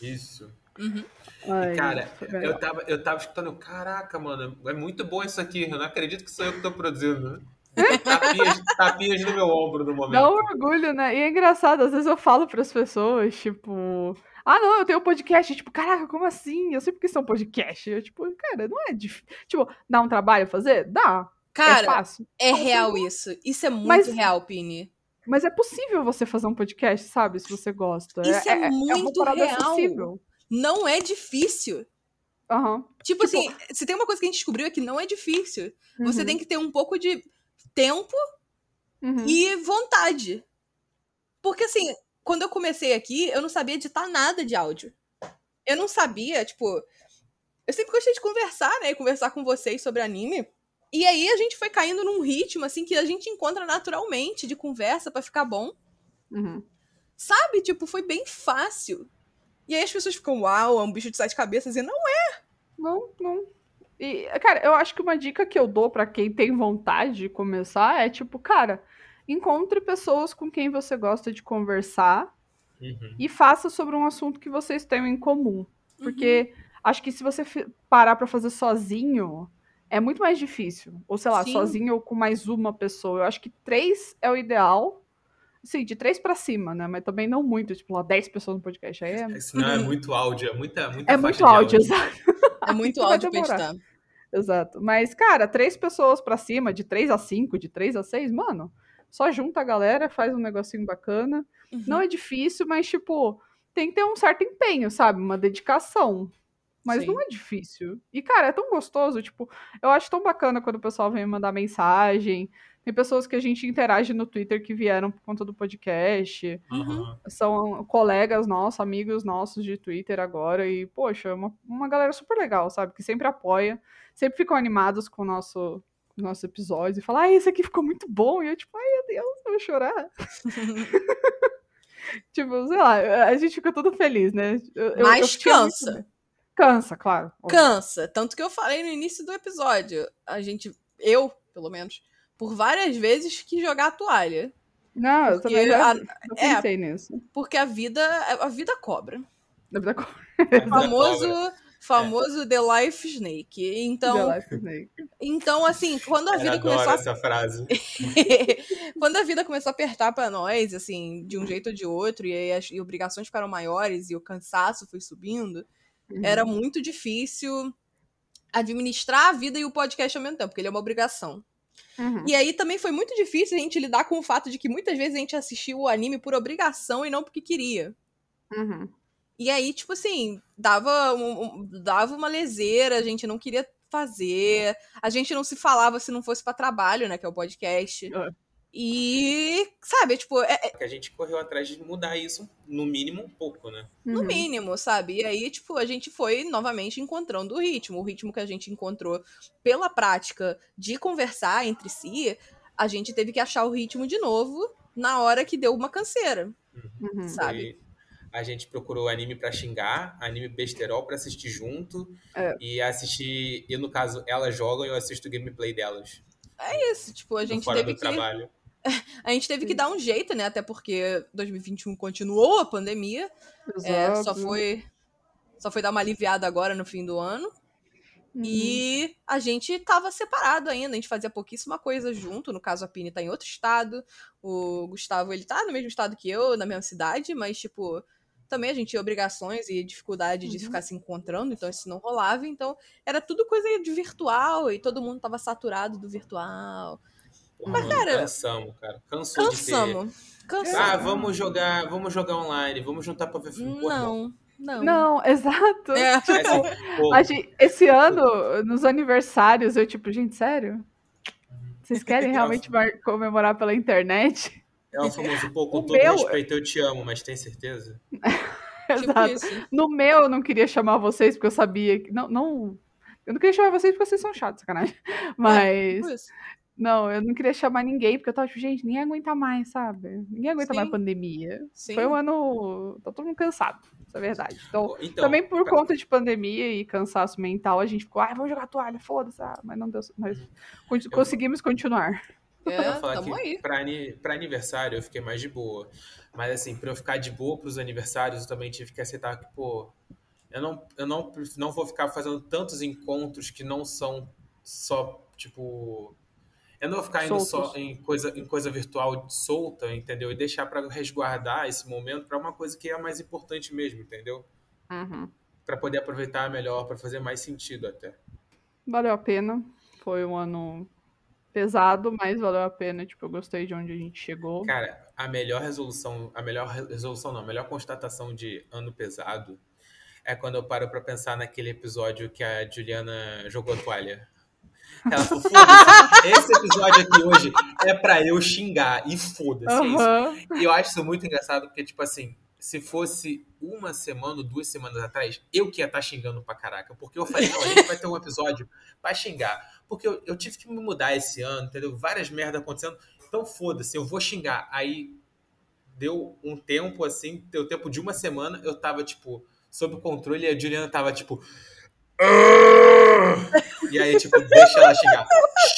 Isso. Uhum. Ai, Cara, eu tava, eu tava escutando, caraca, mano, é muito bom isso aqui, eu não acredito que sou eu que tô produzindo. Tapinhas, tapinhas no meu ombro no momento. Dá um orgulho, né? E é engraçado, às vezes eu falo pras pessoas, tipo, ah, não, eu tenho um podcast. Tipo, caraca, como assim? Eu sei porque isso é um podcast. Eu, tipo, cara, não é difícil. Tipo, dá um trabalho fazer? Dá. é Cara, fácil. é Fácil. real isso. Isso é muito Mas- real, Pini. Mas é possível você fazer um podcast, sabe? Se você gosta. Isso é uma muito parada real. acessível. Não é difícil. Aham. Tipo, Tipo- assim, se tem uma coisa que a gente descobriu é que não é difícil. Você Uhum. tem que ter um pouco de tempo Uhum. e vontade. Porque assim, quando eu comecei aqui, eu não sabia editar nada de áudio. Eu não sabia, tipo. Eu sempre gostei de conversar, né? Conversar com vocês sobre anime. E aí a gente foi caindo num ritmo, assim, que a gente encontra naturalmente de conversa pra ficar bom. Uhum. Sabe? Tipo, foi bem fácil. E aí as pessoas ficam, uau, é um bicho de sete cabeças. E não é. Não, não. E, cara, eu acho que uma dica que eu dou pra quem tem vontade de começar é tipo, cara, encontre pessoas com quem você gosta de conversar Uhum. e faça sobre um assunto que vocês tenham em comum. Porque acho que se você parar pra fazer sozinho, é muito mais difícil. Ou sei lá, Sim. sozinho ou com mais uma pessoa. Eu acho que três é o ideal. Sim, de três pra cima, né? Mas também não muito, tipo, lá, dez pessoas no podcast. Aí é, Senão é muito áudio, é muita, muita é faixa muito de áudio, exato. É muito áudio pra editar. Exato. Mas, cara, três pessoas pra cima, de três a cinco, de três a seis, mano, só junta a galera, faz um negocinho bacana. Uhum. Não é difícil, mas, tipo, tem que ter um certo empenho, sabe? Uma dedicação. Mas Sim. não é difícil. E, cara, é tão gostoso, tipo, eu acho tão bacana quando o pessoal vem me mandar mensagem. Tem pessoas que a gente interage no Twitter que vieram por conta do podcast. Uhum. São colegas nossos, amigos nossos de Twitter agora. E, poxa, é uma, uma galera super legal, sabe? Que sempre apoia, sempre ficam animados com o nosso, com os nossos episódios e falam, ah, esse aqui ficou muito bom. E eu, tipo, ai meu Deus, eu vou chorar. tipo, sei lá, a gente fica todo feliz, né? Eu- eu- Mas eu muito cansa. Cansa, claro. óbvio. Cansa. Tanto que eu falei no início do episódio. A gente, eu, pelo menos, por várias vezes quis jogar a toalha. Não, eu também já a- eu é. pensei nisso. Porque a vida, a vida cobra. Da vida- O famoso Famoso The Life Snake. Então, The Life Snake. então assim, quando a Eu vida adoro começou a essa frase. quando a vida começou a apertar pra nós, assim, de um jeito ou de outro, e aí as e obrigações ficaram maiores e o cansaço foi subindo, Uhum. era muito difícil administrar a vida e o podcast ao mesmo tempo, porque ele é uma obrigação. Uhum. E aí também foi muito difícil a gente lidar com o fato de que muitas vezes a gente assistia o anime por obrigação e não porque queria. Uhum. E aí, tipo assim, dava, um- um- dava uma leseira, a gente não queria fazer, a gente não se falava se não fosse pra trabalho, né, que é o podcast. É. E, sabe, tipo, é, Que a gente correu atrás de mudar isso, no mínimo, um pouco, né? no Uhum. mínimo, sabe? E aí, tipo, a gente foi novamente encontrando o ritmo. O ritmo que a gente encontrou pela prática de conversar entre si, a gente teve que achar o ritmo de novo na hora que deu uma canseira, Uhum. sabe? Foi- a gente procurou anime pra xingar, anime besterol pra assistir junto. É. E assistir. E no caso, elas jogam e eu assisto o gameplay delas. Isso, tipo, a gente fora teve do que trabalho. a gente teve que dar um jeito, né? Até porque 2021 continuou a pandemia. É, só foi só foi dar uma aliviada agora no fim do ano. Uhum. E a gente tava separado ainda, a gente fazia pouquíssima coisa junto. No caso, a Pini tá em outro estado. O Gustavo, ele tá no mesmo estado que eu, na mesma cidade, mas, tipo, também a gente tinha obrigações e dificuldade de Uhum. ficar se encontrando, então isso não rolava. Então, era tudo coisa de virtual e todo mundo tava saturado do virtual. Mas, cara, cansamos, cara. Cansou Cansamos. de ter. Cansamos. Ah, vamos jogar, vamos jogar online, vamos juntar pra ver filme. Não, não. Não, exato. É. A gente- esse ano, nos aniversários, eu tipo, gente, sério? Vocês querem realmente mar- comemorar pela internet? é o famoso, pô, com O todo meu- respeito, eu te amo, mas tem certeza? Tipo Exato. isso. No meu, eu não queria chamar vocês, porque eu sabia que. Não, não. Eu não queria chamar vocês porque vocês são chatos, sacanagem. Mas. Tipo isso. Não, eu não queria chamar ninguém, porque eu tava tipo, gente, ninguém aguenta mais, sabe? Ninguém aguenta Sim. mais pandemia. Sim. Foi um ano. Tá todo mundo cansado, isso é verdade. Então, então, também por pra- conta de pandemia e cansaço mental, a gente ficou, ah, vamos jogar toalha, foda-se. Ah, mas não deu. Mas con- conseguimos continuar. Eu É, ia falar que aí. pra, pra aniversário eu fiquei mais de boa. Mas assim, pra eu ficar de boa pros aniversários, eu também tive que aceitar que, pô, eu não, eu não, não vou ficar fazendo tantos encontros que não são só, tipo. Eu não ficar indo só Soltos. em coisa, em coisa virtual solta, entendeu? E deixar pra resguardar esse momento pra uma coisa que é a mais importante mesmo, entendeu? Uhum. Pra poder aproveitar melhor, pra fazer mais sentido até. Valeu a pena. Foi um ano pesado, mas valeu a pena. Tipo, eu gostei de onde a gente chegou. Cara, a melhor resolução, a melhor re- resolução não, a melhor constatação de ano pesado é quando eu paro pra pensar naquele episódio que a Juliana jogou a toalha. Ela falou, foda-se, esse episódio aqui hoje é pra eu xingar, e foda-se, é isso. E eu acho isso muito engraçado, porque, tipo assim, se fosse uma semana ou duas semanas atrás, eu que ia estar xingando pra caraca. Porque eu falei, não, a gente vai ter um episódio pra xingar. Porque eu, eu tive que me mudar esse ano, entendeu? Várias merdas acontecendo. Então, foda-se, eu vou xingar. Aí, deu um tempo, assim, deu tempo de uma semana, eu tava, tipo, sob controle, e a Juliana tava, tipo... E aí, tipo, deixa ela xingar.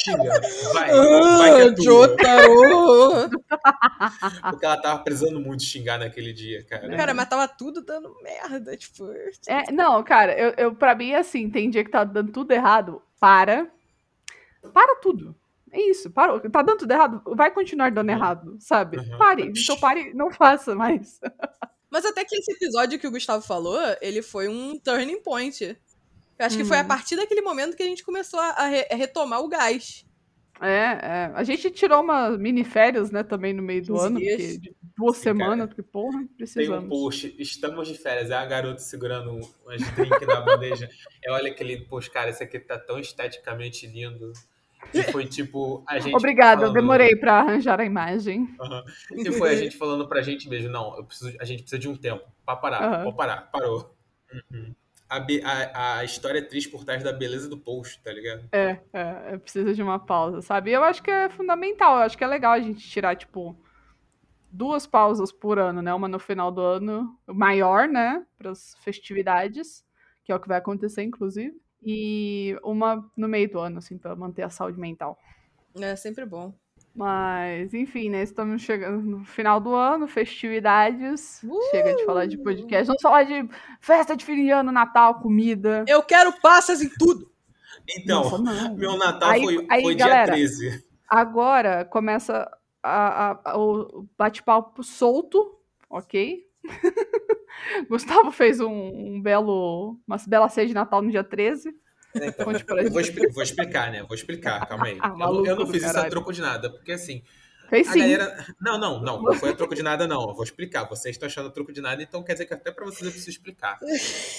Xinga, vai, vai que é tua. Jotaro! Porque ela tava precisando muito xingar naquele dia, cara. Cara, mas tava tudo dando merda, tipo. É, não, cara, eu, eu, pra mim, assim, tem dia que tá dando tudo errado. Para. Para tudo. É isso, parou. Tá dando tudo errado? Vai continuar dando errado, sabe? Uhum. Pare. Então pare, não faça mais. Mas até que esse episódio que o Gustavo falou, ele foi um turning point. Eu acho que foi a Uhum. partir daquele momento que a gente começou a, a re- a retomar o gás. É, é. A gente tirou umas mini férias, né, também no meio do 15 ano, porque duas Sim, semanas, cara. porque, porra, Tem um precisamos. post, estamos de férias, é a garota segurando um- umas drinks na bandeja. É, olha aquele post, cara, esse aqui tá tão esteticamente lindo. E foi tipo, a gente. Obrigada, eu falando- demorei pra arranjar a imagem. Aham. E foi a gente falando pra gente mesmo, não, eu preciso, a gente precisa de um tempo pra parar, Aham. vou parar, parou. Uhum. A, a, a história é triste por trás da beleza do post, tá ligado? É, é, precisa de uma pausa, sabe? E eu acho que é fundamental, eu acho que é legal a gente tirar, tipo, duas pausas por ano, né? Uma no final do ano, maior, né? Para as festividades, que é o que vai acontecer, inclusive. E uma no meio do ano, assim, pra manter a saúde mental. É sempre bom. Mas, enfim, né? Estamos chegando no final do ano, festividades. Uh! Chega de falar de podcast. Vamos falar de festa de fim de ano, Natal, comida. Eu quero passas em tudo. Então, Nossa, meu Natal Aí- foi, aí, foi galera, dia 13. Agora começa a- a- a- o bate-papo solto, ok? Gustavo fez um, um belo, uma bela ceia de Natal no dia 13. Então, Conte pra eu vou, gente. expli- vou explicar, né? Vou explicar, calma aí. Ah, Eu, eu não fiz isso a troco de nada, porque assim, Fez a sim. galera. Não, não, não, não foi a troco de nada, não. Eu vou explicar. Vocês estão achando a troco de nada, então quer dizer que até pra vocês eu preciso explicar.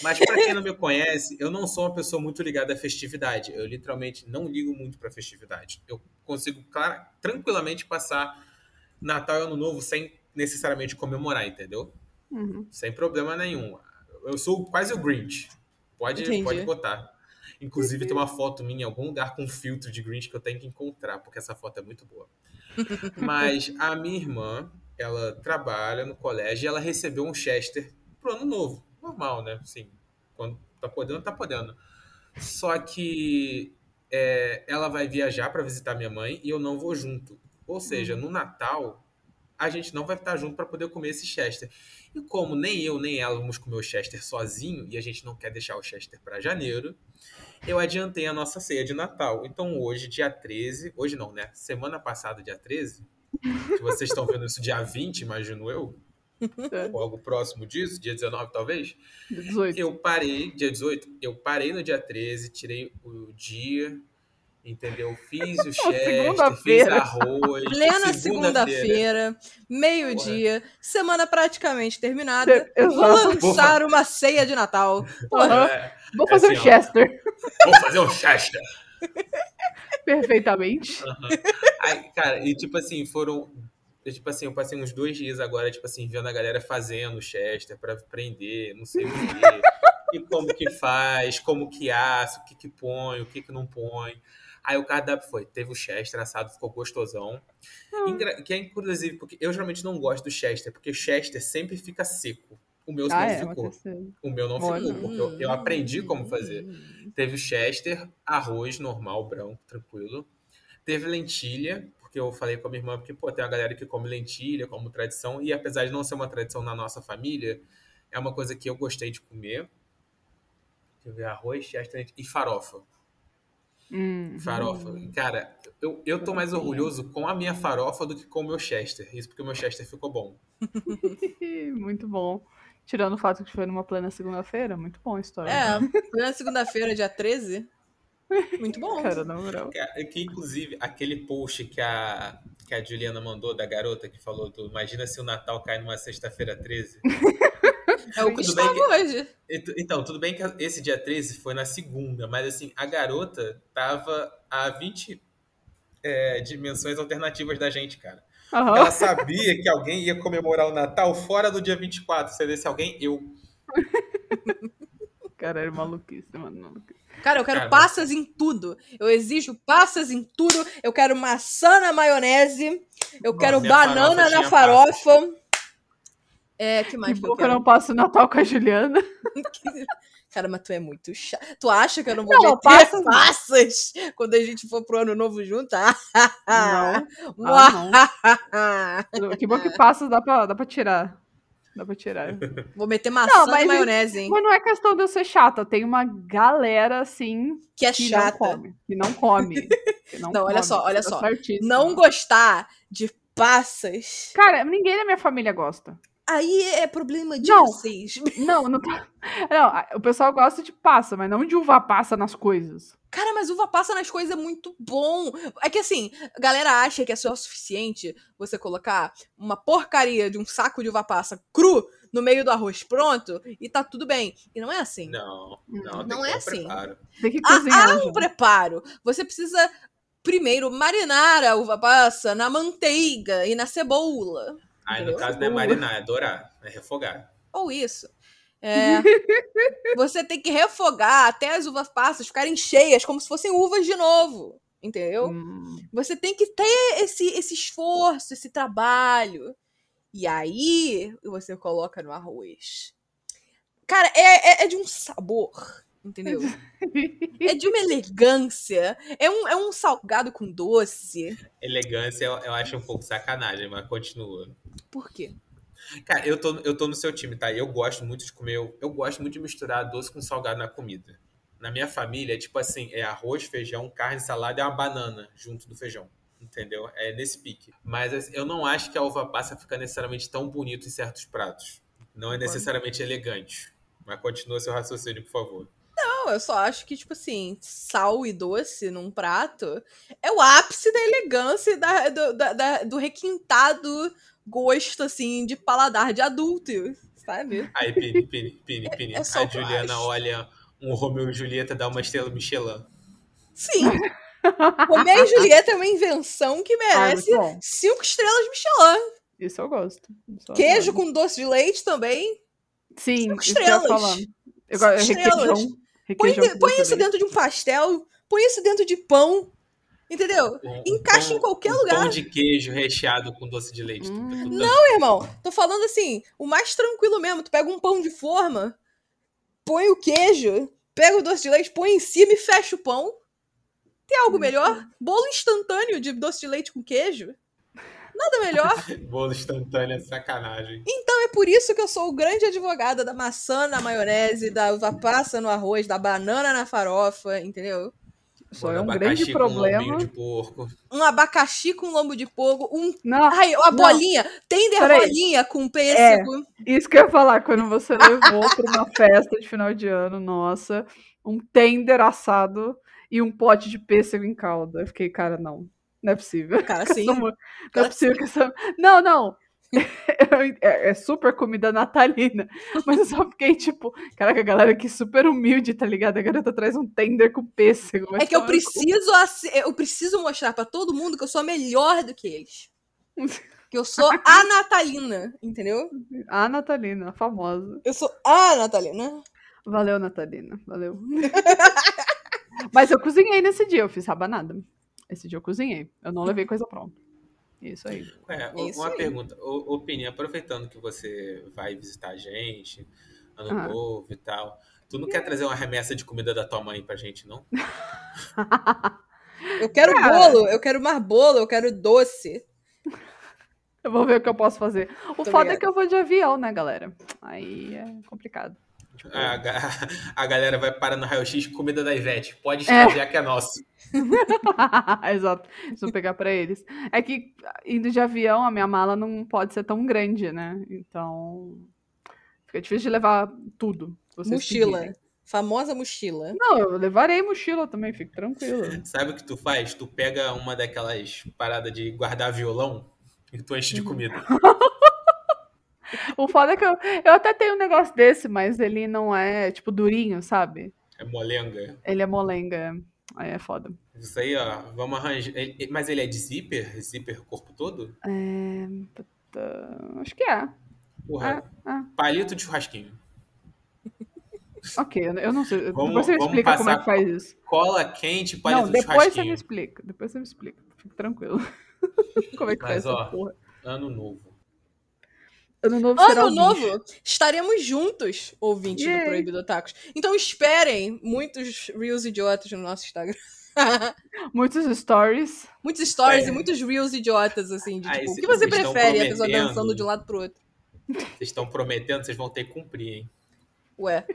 Mas pra quem não me conhece, eu não sou uma pessoa muito ligada à festividade. Eu literalmente não ligo muito pra festividade. Eu consigo clara- tranquilamente passar Natal e Ano Novo sem necessariamente comemorar, entendeu? Uhum. Sem problema nenhum. Eu sou quase o Grinch. Pode, Entendi. pode botar. Inclusive, tem uma foto minha em algum lugar com filtro de Grinch que eu tenho que encontrar, porque essa foto é muito boa. Mas a minha irmã, ela trabalha no colégio e ela recebeu um Chester pro ano novo. Normal, né? Sim. Quando tá podendo, tá podendo. Só que é, ela vai viajar para visitar minha mãe e eu não vou junto. Ou seja, no Natal, a gente não vai estar junto para poder comer esse Chester. E como nem eu nem ela vamos comer o Chester sozinho e a gente não quer deixar o Chester para janeiro, eu adiantei a nossa ceia de Natal. Então hoje, dia 13, hoje não, né? Semana passada, dia 13, que vocês estão vendo isso dia 20, imagino eu, É, ou algo próximo disso, dia 19 talvez, 18. eu parei, dia 18, eu parei no dia 13, tirei o dia, entendeu? Fiz o Chester, fiz arroz. Plena segunda-feira, meio-dia, semana praticamente terminada. É, Vou lançar uma ceia de Natal. Aham. É, Vou fazer assim, um ó. Chester. Vou fazer um Chester. Perfeitamente. Aí, cara, e tipo assim, foram. eu, Tipo assim, eu passei uns dois dias agora, tipo assim, vendo a galera fazendo Chester pra aprender, não sei o quê. e como que faz, como que assa, o que que põe, o que que não põe. Aí o cardápio foi, teve o Chester assado, ficou gostosão. Engra- Que é inclusive, porque eu geralmente não gosto do Chester, porque o Chester sempre fica seco. O meu Ah, não é, ficou. aconteceu. O meu não Olha. ficou, porque eu, eu aprendi como fazer. Teve o Chester, arroz normal, branco, tranquilo. Teve lentilha, porque eu falei com a minha irmã, porque, pô, tem uma galera que come lentilha como tradição, e apesar de não ser uma tradição na nossa família, é uma coisa que eu gostei de comer. Deixa eu ver, arroz, Chester e farofa. Hum. Farofa. Cara, eu, eu tô mais orgulhoso com a minha farofa do que com o meu Chester. Isso porque o meu Chester ficou bom. Muito bom. Tirando o fato que foi numa plena segunda-feira, muito bom a história. É, plena segunda-feira, dia 13. Muito bom. Cara, na moral. Que, que, inclusive, aquele post que a, que a Juliana mandou da garota que falou do Imagina se o Natal cai numa sexta-feira 13. É o que estava hoje. Ent- Então, tudo bem que esse dia 13 foi na segunda, mas assim, a garota tava a 20 é, dimensões alternativas da gente, cara. Aham. Ela sabia que alguém ia comemorar o Natal fora do dia 24. Se desse alguém, eu. Cara, era maluquice, mano. maluquice. Cara, eu quero Cara. passas em tudo. Eu exijo passas em tudo. Eu quero maçã na maionese. Eu quero banana farofa na farofa. É, que mais Que que, bom eu que eu quero? não passo o Natal com a Juliana. Cara, mas tu é muito chato. Tu acha que eu não vou Não, meter passas- quando a gente for pro ano novo junto? Ah, Não. Ah, não. Que bom que passas dá pra, dá pra tirar. Dá pra tirar. Vou meter maçã Não, mas- maionese, hein? Mas não é questão de eu ser chata. Tem uma galera, assim, Que é que chata. não come. Que não come. Que não, Não, olha come. só, olha Tá só. certíssimo. Não gostar de passas, Cara, ninguém na minha família gosta. Aí é problema de Não. vocês. Não, não, tá- não, o pessoal gosta de passa, mas não de uva passa nas coisas. Cara, mas uva passa nas coisas é muito bom. É que assim, a galera acha que é só o suficiente você colocar uma porcaria de um saco de uva passa cru no meio do arroz pronto e tá tudo bem. E não é assim. Não, não, tem Não é um assim. preparo. Tem que Há, cozinhar. há um junto. preparo. Você precisa primeiro marinar a uva passa na manteiga e na cebola. Aí, no caso, não é marinar, é dourar, é refogar. Ou isso. É, você tem que refogar até as uvas passas ficarem cheias, como se fossem uvas de novo. Entendeu? Hum, Você tem que ter esse, esse esforço, esse trabalho. E aí você coloca no arroz. Cara, é, é, é de um sabor Entendeu? É de uma elegância. É um, é um salgado com doce. Elegância eu, eu acho um pouco sacanagem, mas continua. Por quê? Cara, eu tô, eu tô no seu time, tá? Eu gosto muito de comer. Eu, eu gosto muito de misturar doce com salgado na comida. Na minha família, é tipo assim: é arroz, feijão, carne, salada e uma banana junto do feijão. Entendeu? É nesse pique. Mas assim, eu não acho que a uva passa fica necessariamente tão bonito em certos pratos. Não é necessariamente elegante. Mas continua seu raciocínio, por favor. Não, eu só acho que, tipo assim, sal e doce num prato é o ápice da elegância e da, do, da- da- do requintado gosto, assim, de paladar de adulto, sabe? Aí, Pini, Pini, Pini, Pini. é só a eu Juliana olha um Romeu e Julieta dá uma estrela Michelin. Sim. Romeu e Julieta é uma invenção que Ah, merece cinco estrelas Michelin. Isso eu gosto. Isso eu Queijo adoro. com doce de leite também. Sim, cinco eu estrelas. falar. Eu gosto Cinco requeijão. estrelas. Põe, requeijão de- põe isso dentro de um pastel, põe isso dentro de pão, entendeu? Um- Encaixa pão- em qualquer um lugar. Pão de queijo recheado com doce de leite. Hum. Tu- tu- tu- Meu irmão, tô falando assim, o mais tranquilo mesmo. Tu pega um pão de forma, põe o queijo, pega o doce de leite, põe em cima e fecha o pão. Tem algo melhor? Bolo instantâneo de doce de leite com queijo? Nada melhor. Bolo instantâneo é sacanagem. Então é por isso que eu sou o grande advogada da maçã na maionese, da uva passa no arroz, da banana na farofa, entendeu? Só Bolo é um abacaxi grande com problema. porco. Um abacaxi com lombo de porco, um. Não, Ai, uma Não. bolinha! Tender Peraí. bolinha com pêssego. isso que eu ia falar, quando você levou pra uma festa de final de ano, nossa, um tender assado e um pote de pêssego em calda. Eu fiquei, cara, não. Não é possível. Cara, sim. mu- Não é Cara, possível que essa. Não, não. É, é super comida natalina. Mas eu só fiquei tipo, caraca, a galera aqui super humilde, tá ligado? A garota traz um tender com pêssego. É que eu preciso, eu preciso mostrar pra todo mundo que eu sou melhor do que eles. Que eu sou a Natalina, entendeu? A Natalina, a famosa. Eu sou a Natalina. Valeu, Natalina. Valeu. Mas eu cozinhei nesse dia, eu fiz rabanada. Esse dia eu cozinhei. Eu não levei coisa pronta. Isso aí. É, É isso uma aí. pergunta. Ô, ô, Pini, aproveitando que você vai visitar a gente, ano Ah. novo e tal, tu não quer trazer uma remessa de comida da tua mãe pra gente, não? Eu quero Cara. bolo, eu quero mais bolo, eu quero doce. Eu vou ver o que eu posso fazer. O Muito foda é obrigada. que eu vou de avião, né, galera? Aí é complicado. Tipo, A, ga- a galera vai parar no raio-x comida da Ivete. Pode É. extraviar que é nosso. Exato. Isso eu pegar pra eles. É que indo de avião, a minha mala não pode ser tão grande, né? Então. Fica difícil de levar tudo. Mochila. pedirem. Famosa mochila. Não, eu levarei mochila também, fique tranquilo. Sabe o que tu faz? Tu pega uma daquelas paradas de guardar violão e tu enche de Uhum. comida. O foda é que eu, eu até tenho um negócio desse, mas ele não é, tipo, durinho, sabe? É molenga. Ele é molenga. Aí é foda. Isso aí, ó. Vamos arranjar. Mas ele é de zíper? Zíper corpo todo? É. puta, Acho que é. Porra. Ah, Palito de churrasquinho. ok, eu- não sei. Vamos- depois você me explica como é que faz isso. Cola quente, palito Não, de depois você me churrasquinho. explica. Depois você me explica. Fique tranquilo. como é que Mas, faz essa ó, porra? Ano novo. Ano novo será Ano o bicho. novo, estaremos juntos, ouvintes do Yay. Proibido Otakus. Então esperem muitos Reels idiotas no nosso Instagram. Muitos stories. muitos stories É. e muitos Reels idiotas, assim, de Aí, tipo, o que você prefere? A pessoa dançando de um lado pro outro. Vocês estão prometendo, vocês vão ter que cumprir, hein? Ué,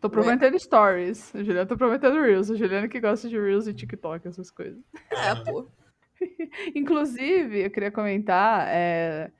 Tô prometendo stories. A Juliana tá prometendo Reels. A Juliana que gosta de Reels e TikTok, essas coisas. é, pô. Inclusive, eu queria comentar, é,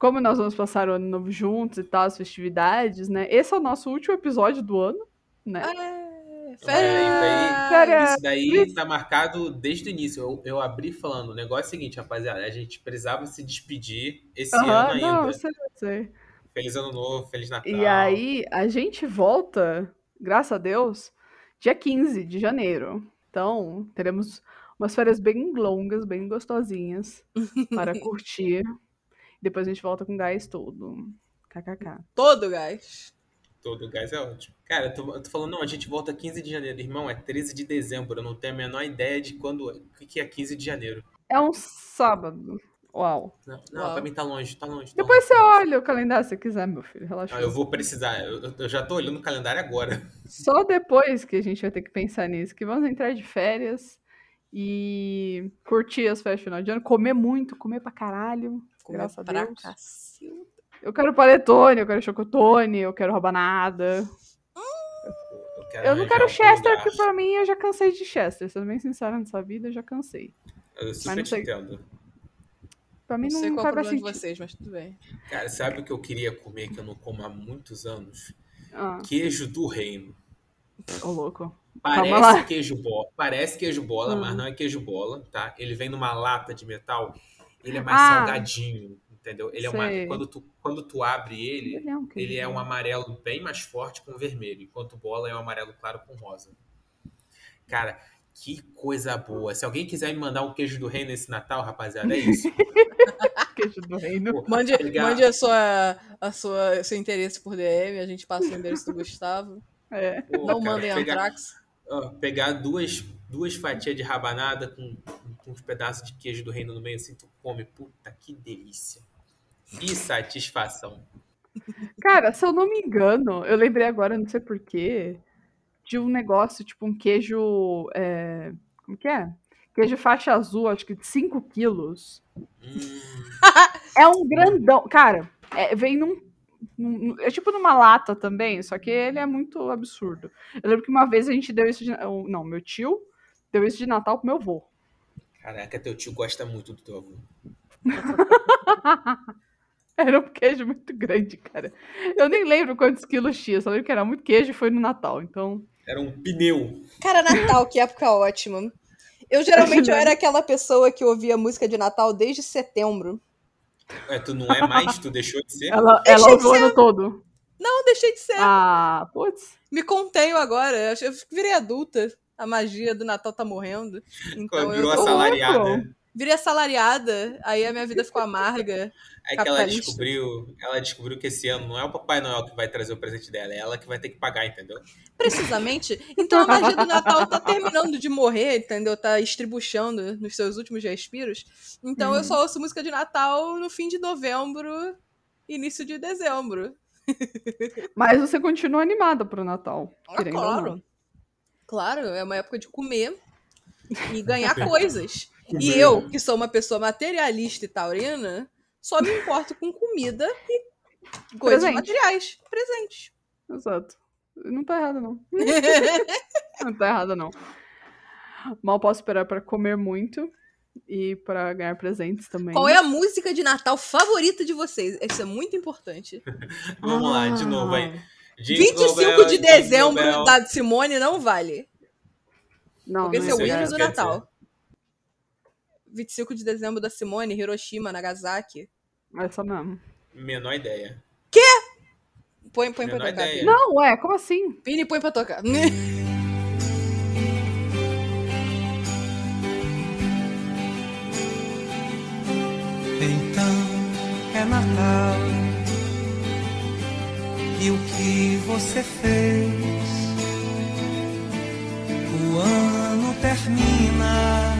como nós vamos passar o ano novo juntos e tal, as festividades, né? Esse é o nosso último episódio do ano, né? É, É, férias! Férias. Isso daí tá marcado desde o início. Eu, eu abri falando, o negócio é o seguinte, rapaziada, a gente precisava se despedir esse ano Aham, ainda. não, eu sei, eu sei. Feliz ano novo, feliz Natal. E aí, a gente volta, graças a Deus, dia 15 de janeiro. Então, teremos umas férias bem longas, bem gostosinhas para curtir. Depois a gente volta com gás todo. KKK. Todo gás. Todo gás é ótimo. Cara, eu tô, eu tô falando, não, a gente volta 15 de janeiro. Irmão, é 13 de dezembro. Eu não tenho a menor ideia de quando. O que é 15 de janeiro? É um sábado. Uau. Não, não Uau. pra mim tá longe, tá longe. tá Depois longe, você tá longe. olha o calendário se quiser, meu filho. Relaxa. Não, eu vou precisar. Eu, eu já tô olhando o calendário agora. Só depois que a gente vai ter que pensar nisso. Que vamos entrar de férias e curtir as festas de final de ano. Comer muito, comer pra caralho. Graças a pra Deus. cacilda. Eu quero panetone, eu quero chocotone, eu quero rabanada. Eu, quero Eu não quero Chester, porque pra mim eu já cansei de Chester. Sendo bem sincera nessa vida, eu já cansei. Eu super Mas não sei. entendo. Pra mim Não não, sei qual é o de vocês, mas tudo bem. Cara, sabe o que eu queria comer que eu não como há muitos anos? Ah, Queijo do reino. ô louco. Calma lá. Parece queijo bola, parece queijo bola, Hum. mas não é queijo bola, tá? Ele vem numa lata de metal, ele é mais Ah. salgadinho, entendeu? Ele é uma quando tu quando tu abre ele, Ele é um ele é um bom. amarelo bem mais forte com vermelho, enquanto bola é um amarelo claro com rosa. Cara, que coisa boa. Se alguém quiser me mandar um queijo do reino esse Natal, rapaziada, é isso. queijo do reino. Pô, Mande, pegar- mande a sua, a sua, seu interesse por DM, a gente passa o endereço do Gustavo. É. pô, Não cara, mandem pegar- Antrax. ó, pegar duas, duas fatias de rabanada com, com uns pedaços de queijo do reino no meio, assim, tu come. Puta, que delícia. Que satisfação. Cara, se eu não me engano, eu lembrei agora, não sei porquê, de um negócio, tipo um queijo. é, Como que é? Queijo faixa azul, acho que de 5 quilos. Hum, É um grandão. Cara, é, vem num, num- É tipo numa lata também, só que ele é muito absurdo. Eu lembro que uma vez a gente deu isso de. Não, meu tio deu isso de Natal pro meu avô. caraca, teu tio gosta muito do teu avô. Era um queijo muito grande, cara. Eu nem lembro quantos quilos tinha, só lembro que era muito queijo e foi no Natal. Então. Era um pneu. Cara, Natal, que época ótima. Eu geralmente eu era aquela pessoa que ouvia música de Natal desde setembro. É, tu não é mais, tu deixou de ser? Ela, ela o ano todo. Não deixei de ser. Ah, putz. Me contenho agora. Eu virei adulta. A magia do Natal tá morrendo. Então Quando eu virou tô- assalariada. virei assalariada. Aí a minha vida ficou amarga. É que ela descobriu, ela descobriu que esse ano não é o Papai Noel que vai trazer o presente dela, é ela que vai ter que pagar, entendeu? Precisamente. Então a magia do Natal tá terminando de morrer, entendeu? Tá estribuchando nos seus últimos respiros. Então eu Uhum. só ouço música de Natal no fim de novembro, início de dezembro. Mas você continua animada pro Natal. Ah, claro. Claro, é uma época de comer e ganhar coisas. E eu, que sou uma pessoa materialista e taurina, só me importo com comida e coisas Presente. materiais. Presentes. Exato. Não tá errado, não. Não tá errado, não. Mal posso esperar pra comer muito e pra ganhar presentes também. Qual é a música de Natal favorita de vocês? Isso é muito importante. Vamos lá, de novo aí. Ah, Jingle 25 bell, de dezembro bell. da Simone não vale. Não, Porque não esse é o hino do Natal. 25 de dezembro da Simone, Hiroshima, Nagasaki. Essa mesmo. Menor ideia. Põe, põe pra Menor tocar. ideia. Não, ué, como assim? Pini, põe pra tocar. você fez? O ano termina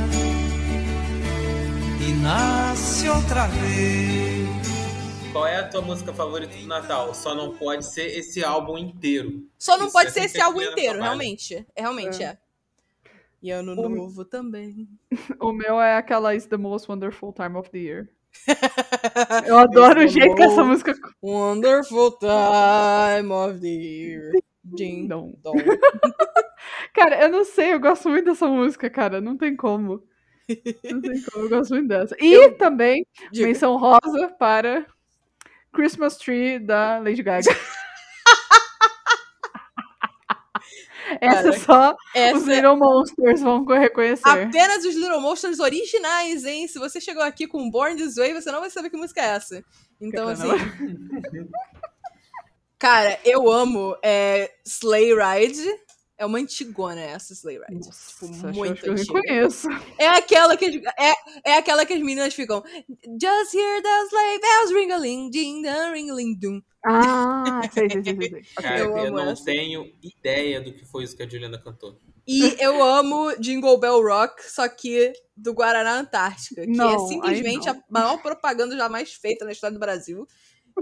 e nasce outra vez. Qual é a tua música favorita do Natal? Só não pode ser esse álbum inteiro. Só não Isso pode é ser esse álbum inteiro, realmente. É, realmente é. E ano O- novo também. O meu é aquela It's the Most Wonderful Time of the Year. Eu adoro o jeito que essa música. Wonderful time of the year. Ding dong. Cara, eu não sei, eu gosto muito dessa música, cara. Não tem como. Não tem como, eu gosto muito dessa. E também, Diga. menção rosa para Christmas Tree da Lady Gaga. Essa Cara, só os Essa é Little Monsters vão reconhecer. apenas os Little Monsters originais, hein? Se você chegou aqui com Born This Way, você não vai saber que música é essa. Então, assim. Cara, eu amo é, Sleigh Ride. É uma antigona essa, Sleigh Ride. Nossa, tipo, acho muito que eu antiga. reconheço. É aquela que as- é, é aquela que as meninas ficam Just hear the sleigh bells ring-a-ling, ding dong, ring-a-ling, dum. Ah, sei, sei, sei. Cara, Eu eu, não essa. tenho ideia do que foi isso que a Juliana cantou. E eu amo Jingle Bell Rock, só que do Guaraná Antártica, que Não, é simplesmente a maior propaganda jamais feita na história do Brasil.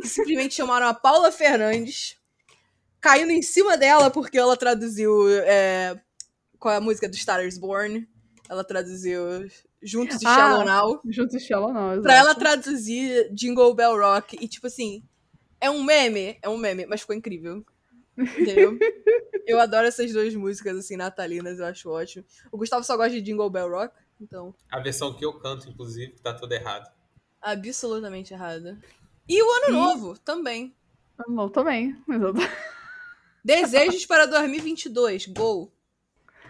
Que simplesmente chamaram a Paula Fernandes, caindo em cima dela porque ela traduziu é, qual é a música do Star is Born. Ela traduziu Juntos e Ah, Shallow Now. Juntos e Shallow não, exato. Pra ela traduzir Jingle Bell Rock. E, tipo assim, é um meme, é um meme, mas ficou incrível. Entendeu? eu adoro essas duas músicas, assim, natalinas, eu acho ótimo. O Gustavo só gosta de Jingle Bell Rock, então, A versão que eu canto, inclusive, tá toda errada. absolutamente errada. E o Ano Novo, também. Não, também. Exato. Desejos para 2022, gol.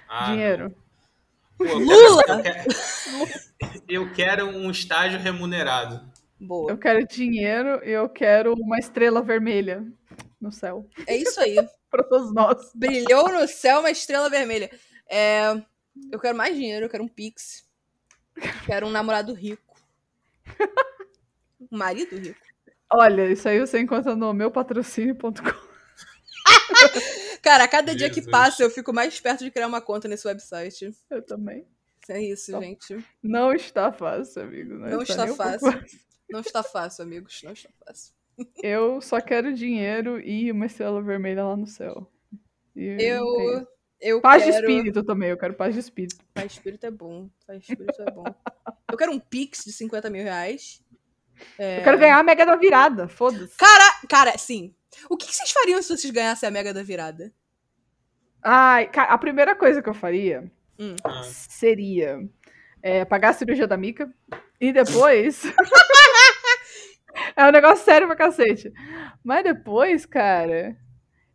Ah, Dinheiro. Pô, eu Lula! quero- Eu quero, eu quero um estágio remunerado. Boa. Eu quero dinheiro e eu quero uma estrela vermelha no céu. É isso aí. Pra todos nós. Brilhou no céu uma estrela vermelha. É, eu quero mais dinheiro, eu quero um Pix. Quero um namorado rico. Um marido rico. Olha, isso aí você encontra no meupatrocínio.com. Cara, a cada dia que Jesus. passa eu fico mais perto de criar uma conta nesse website. Eu também. É isso, Então, gente. Não está fácil, amigo. Não está nem um pouco fácil. Não está fácil, amigos. Não está fácil. Eu só quero dinheiro e uma estrela vermelha lá no céu. E é Eu. Eu Paz quero. de espírito também, eu quero paz de espírito. Paz de espírito é bom. Paz de espírito é bom. Eu quero um Pix de 50 mil reais. É, Eu quero ganhar a mega da virada, foda-se. Cara, cara, sim. O que que vocês fariam se vocês ganhassem a Mega da Virada? Ai, cara, a primeira coisa que eu faria Hum. Ah, seria é, pagar a cirurgia da Mica e depois. é um negócio sério pra cacete. Mas depois, cara,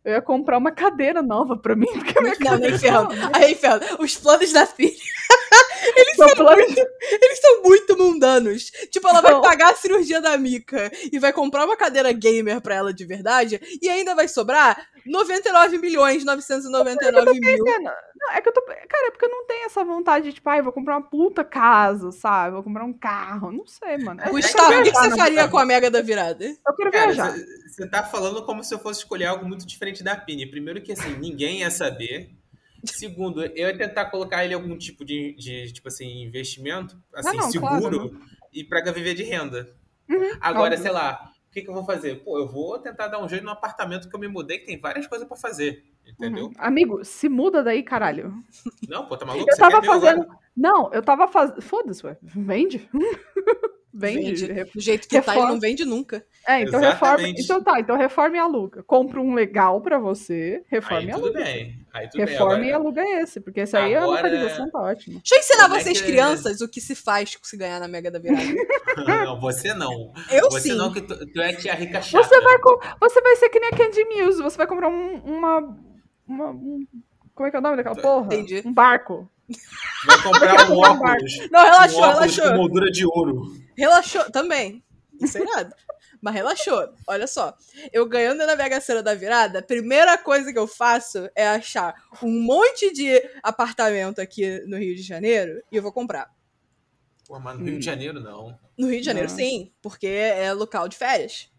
eu ia comprar uma cadeira nova pra mim, porque a minha Não, nem cadeira ferro. Aí, ferro. Os planos da filha, são planos- eles são muito mundanos. Tipo, ela vai pagar a cirurgia da Mica e vai comprar uma cadeira gamer pra ela de verdade e ainda vai sobrar 99 milhões 999 mil. Não, não, é que eu tô. Cara, é porque eu não tenho essa vontade de, tipo, ai, vou comprar uma puta casa, sabe? Vou comprar um carro. Não sei, mano. É- Gustavo, o que, você faria com a Mega da Virada? Eu quero Cara, viajar. você tá falando como se eu fosse escolher algo muito diferente da Pini. Primeiro que, assim, ninguém ia saber. Segundo, eu ia tentar colocar ele em algum tipo de, de tipo assim, investimento, assim, Ah, não, seguro, claro, e pra viver de renda. Uhum, Agora, óbvio. sei lá, o que, que eu vou fazer? Pô, eu vou tentar dar um jeito no apartamento que eu me mudei, que tem várias coisas pra fazer. Entendeu? Uhum. Amigo, se muda daí, caralho. Não, pô, tá maluco? Eu Você tava fazendo. Não, eu tava fazendo. Foda-se, ué. Vende. Vende. Vende. Do jeito que tá, ele Reforma. não vende nunca. É, então reforma. Então tá, então reforma e aluga. Compra um legal pra você, reforma Aí e tudo aluga. bem. Aí tudo Reforma bem. e aluga esse, porque esse aí a Agora- localização tá ótima. Deixa eu ensinar Como é vocês, que- crianças, o que se faz se ganhar na Mega da Virada. não, você não. Eu você sim. não, que tu, tu é tia rica chata. Você vai, com- você vai ser que nem a Candy Muse, você vai comprar um, uma. uma um- como é que é o nome daquela porra? Entendi. Um barco. Vai comprar um um óculos. Não, relaxou, um óculos relaxou. com moldura de ouro. Relaxou também. Isso é nada. Mas relaxou. Olha só. Eu ganhando na Mega Sena da virada, a primeira coisa que eu faço é achar um monte de apartamento aqui no Rio de Janeiro e eu vou comprar. Pô, mas no Rio de Janeiro, não. No Rio de Janeiro, Não. sim, porque é local de férias.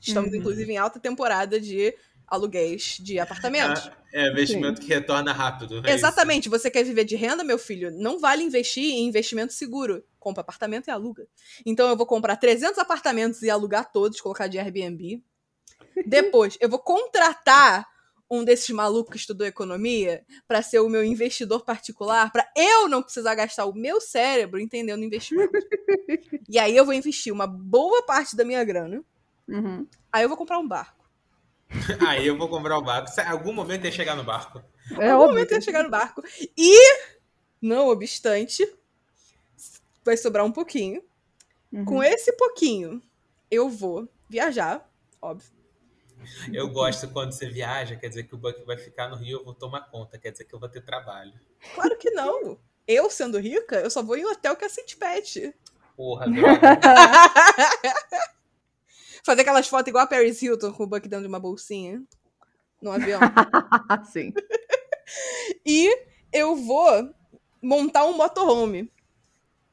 Estamos, Uhum. inclusive, em alta temporada de aluguéis de apartamentos. Ah, é investimento que retorna rápido. é Exatamente. Você quer viver de renda, meu filho? Não vale investir em investimento seguro. Compra apartamento e aluga. Então eu vou comprar 300 apartamentos e alugar todos, colocar de Airbnb. Depois, eu vou contratar um desses malucos que estudou economia para ser o meu investidor particular, para eu não precisar gastar o meu cérebro entendendo investimento. e aí eu vou investir uma boa parte da minha grana. Uhum. Aí eu vou comprar um barco. Aí eu vou comprar o barco. Em algum momento ia chegar no barco. É Em algum óbvio. momento eu ia chegar no barco. E, não obstante, vai sobrar um pouquinho. Uhum. Com esse pouquinho, eu vou viajar, óbvio. Eu gosto quando você viaja, quer dizer que o Buck vai ficar no Rio, eu vou tomar conta, quer dizer que eu vou ter trabalho. Claro que não. Eu, sendo rica, eu só vou em hotel que é City Pet. Porra, droga. Fazer aquelas fotos igual a Paris Hilton com o Buck dentro de uma bolsinha. No avião. Sim. e eu vou montar um motorhome.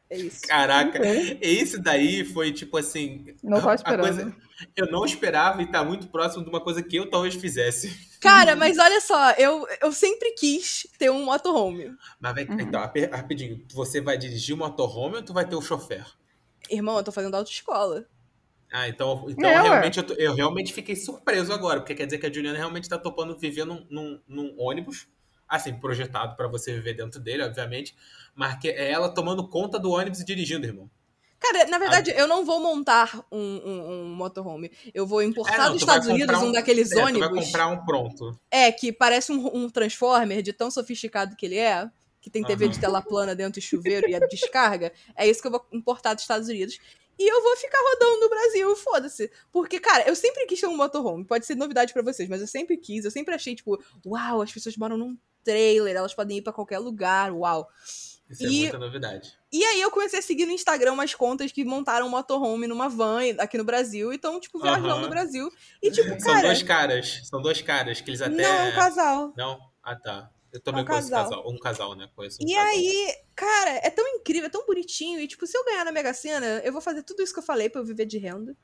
É isso. Caraca, Ok. esse daí foi tipo assim. Não tava esperando. coisa- eu não esperava e tá muito próximo de uma coisa que eu talvez fizesse. Cara, mas olha só, eu, eu sempre quis ter um motorhome. Mas vai, Uhum. então, rapidinho, você vai dirigir o motorhome ou tu vai ter o chofer? Irmão, eu tô fazendo autoescola. Ah, então, então É, ué. realmente eu, tô- eu realmente fiquei surpreso agora, porque quer dizer que a Juliana realmente tá topando viver num, num- num ônibus, assim, projetado pra você viver dentro dele, obviamente, mas que é ela tomando conta do ônibus e dirigindo, irmão. Cara, na verdade, eu não vou montar um, um, um motorhome. Eu vou importar É, não, dos Estados Unidos comprar um daqueles É, tu vai ônibus. comprar um pronto. É, que parece um, um Transformer de tão sofisticado que ele é. Que tem TV Aham. de tela plana dentro e chuveiro e a descarga. É isso que eu vou importar dos Estados Unidos. E eu vou ficar rodando no Brasil, foda-se. Porque, cara, eu sempre quis ter um motorhome. Pode ser novidade pra vocês, mas eu sempre quis. Eu sempre achei, tipo, uau, as pessoas moram num trailer, elas podem ir pra qualquer lugar, uau. Isso é E- muita novidade. E aí eu comecei a seguir no Instagram umas contas que montaram um motorhome numa van aqui no Brasil e estão, tipo, viajando Aham. no Brasil. E, tipo, São cara. dois caras, são dois caras que eles até... Não, é um casal. Não? Ah, tá. Eu também É um conheço casal. casal. Um casal, né? Conheço um E casal. aí, cara, é tão incrível, é tão bonitinho. E, tipo, se eu ganhar na Mega Sena, eu vou fazer tudo isso que eu falei pra eu viver de renda.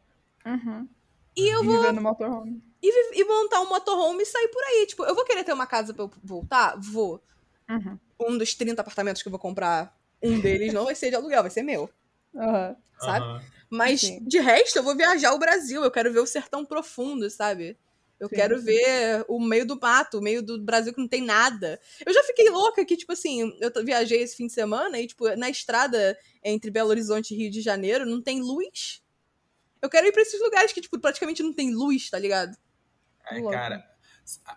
Uhum. E eu E vou viver no motorhome. e, vi- e montar um motorhome e sair por aí. Tipo, eu vou querer ter uma casa pra eu voltar? Vou. Uhum. Um dos 30 apartamentos que eu vou comprar, um deles não vai ser de aluguel, vai ser meu. Aham. sabe? Mas, Sim. de resto, eu vou viajar o Brasil. Eu quero ver o sertão profundo, sabe? Eu Sim, quero sim. ver o meio do mato, o meio do Brasil que não tem nada. Eu já fiquei louca que, tipo assim, eu viajei esse fim de semana e, tipo, na estrada entre Belo Horizonte e Rio de Janeiro não tem luz. Eu quero ir pra esses lugares que, tipo, praticamente não tem luz, tá ligado? Ai, Louco. cara,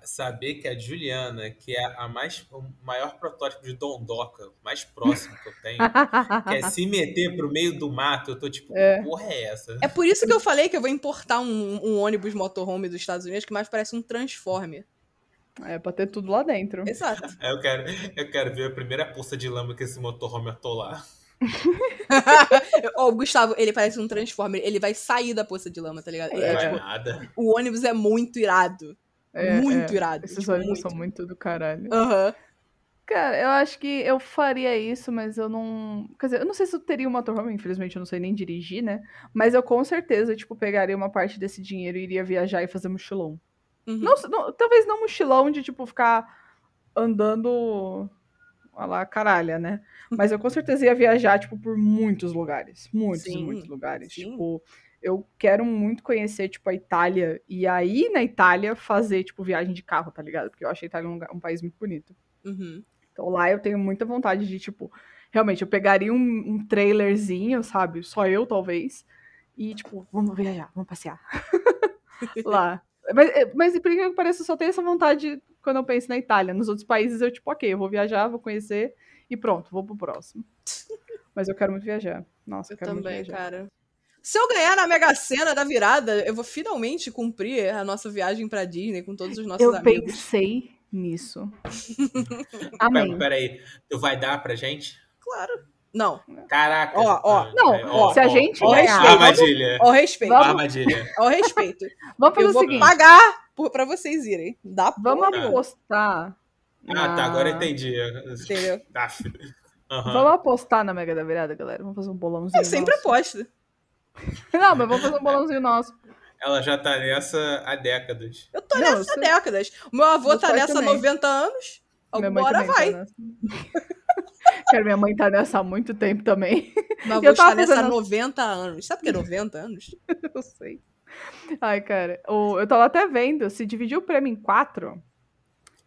saber que a Juliana, que é a mais, o maior protótipo de Dondoca, mais próximo que eu tenho, quer se meter pro meio do mato, eu tô tipo, É. que porra é essa? É por isso que eu falei que eu vou importar um, um ônibus motorhome dos Estados Unidos que mais parece um Transformer. É, pra ter tudo lá dentro. Exato. Aí eu quero, eu quero ver a primeira poça de lama que esse motorhome atolar. Ó, o Gustavo, ele parece um Transformer. Ele vai sair da poça de lama, tá ligado? Não É, vai tipo, nada. o ônibus é muito irado. É, muito é. irado. Esses tipo, são muito do caralho. Aham. Cara, eu acho que eu faria isso, mas eu não. Quer dizer, eu não sei se eu teria um motorhome, infelizmente eu não sei nem dirigir, né? Mas eu com certeza, tipo, pegaria uma parte desse dinheiro e iria viajar e fazer mochilão. Uhum. Não, não- talvez não mochilão de, tipo, ficar andando. Olha lá, caralha, né? Mas eu com certeza ia viajar, tipo, por muitos lugares. Muitos, Sim, muitos lugares. sim. Tipo, eu quero muito conhecer, tipo, a Itália. E aí, na Itália, fazer, tipo, viagem de carro, tá ligado? Porque eu achei a Itália um, lugar- um país muito bonito. Uhum. Então lá eu tenho muita vontade de, tipo, realmente, eu pegaria um, um trailerzinho, sabe? Só eu, talvez. E, tipo, vamos viajar, vamos passear. lá. Mas, é, mas por que pareça, eu só tenho essa vontade quando eu penso na Itália. Nos outros países eu, tipo, ok, eu vou viajar, vou conhecer e pronto, vou pro próximo. Mas eu quero muito viajar. Nossa, eu, Eu quero também, muito viajar. cara. Se eu ganhar na Mega Sena da virada, eu vou finalmente cumprir a nossa viagem pra Disney com todos os nossos Eu amigos. pensei nisso. Pera, Amém. peraí, tu vai dar pra gente? Claro. Não. Caraca. Ó, ó, Ah, não, é, ó, se a gente ó, ganhar. respeito. Armadilha. Ao respeito. Vamos- Armadilha. Ao respeito. Vamos fazer eu o vou seguinte: pagar por, pra vocês irem. Dá vamos porra apostar. Ah, tá, agora eu na- entendi. Entendeu? Tá. Aham. Vamos apostar na Mega da Virada, galera. Vamos fazer um bolãozinho. Eu sempre nosso. aposto. Não, mas vamos fazer um bolãozinho nosso. Ela já tá nessa há décadas. Eu tô Não, nessa eu há décadas. Meu avô Meu tá nessa há também. 90 anos. Hora também vai. Tá. Cara, minha mãe tá nessa há muito tempo também. Meu avô tava nessa há fazendo- 90 anos. Sabe o que é 90 anos? Eu sei. Ai, cara. o- eu tava até vendo, se dividir o prêmio em quatro.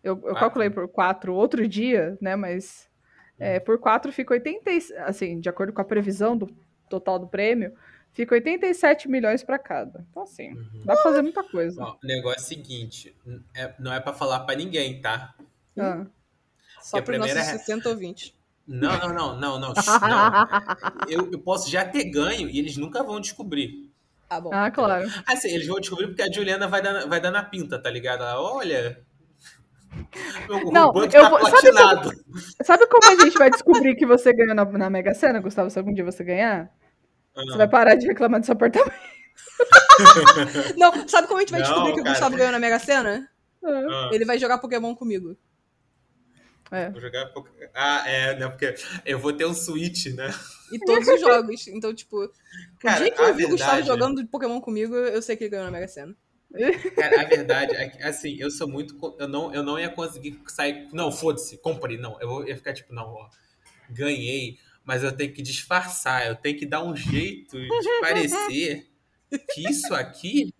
Eu, eu Quatro. calculei por quatro outro dia, né? Mas é, por quatro fica 80. e- Assim, de acordo com a previsão do total do prêmio, fica 87 milhões pra cada. Então, assim, dá pra fazer muita coisa. Ó, o negócio é o seguinte: é- não é pra falar pra ninguém, tá? Ah. Só Que a para os nossos primeira é- 60 ouvintes. Não, não, não, não, não. não. Eu, eu posso já ter ganho e eles nunca vão descobrir. Ah, bom. Ah, claro. Assim, eles vão descobrir porque a Juliana vai dar, vai dar na pinta, tá ligado? Ela, olha. Meu Não, banco eu tá vou- sabe platinado. Sabe como a gente vai descobrir que você ganhou na, na Mega Sena, Gustavo? Se algum dia você ganhar? Você vai Ah, parar de reclamar do seu apartamento. Não, sabe como a gente vai Não, descobrir que o cara. Gustavo ganhou na Mega Sena? ah, Ele vai jogar Pokémon comigo. É. vou jogar Ah, é, né? Porque eu vou ter um Switch, né? E todos os jogos. Então, tipo, o Cara, dia que a eu vi o Gustavo verdade- jogando Pokémon comigo, eu sei que ele ganhou na Mega Sena. Cara, a verdade é que, assim, eu sou muito. Eu não, eu não ia conseguir sair. Não, foda-se, comprei. Não, eu vou- ia ficar tipo, não, ó, ganhei, mas eu tenho que disfarçar, eu tenho que dar um jeito de parecer que isso aqui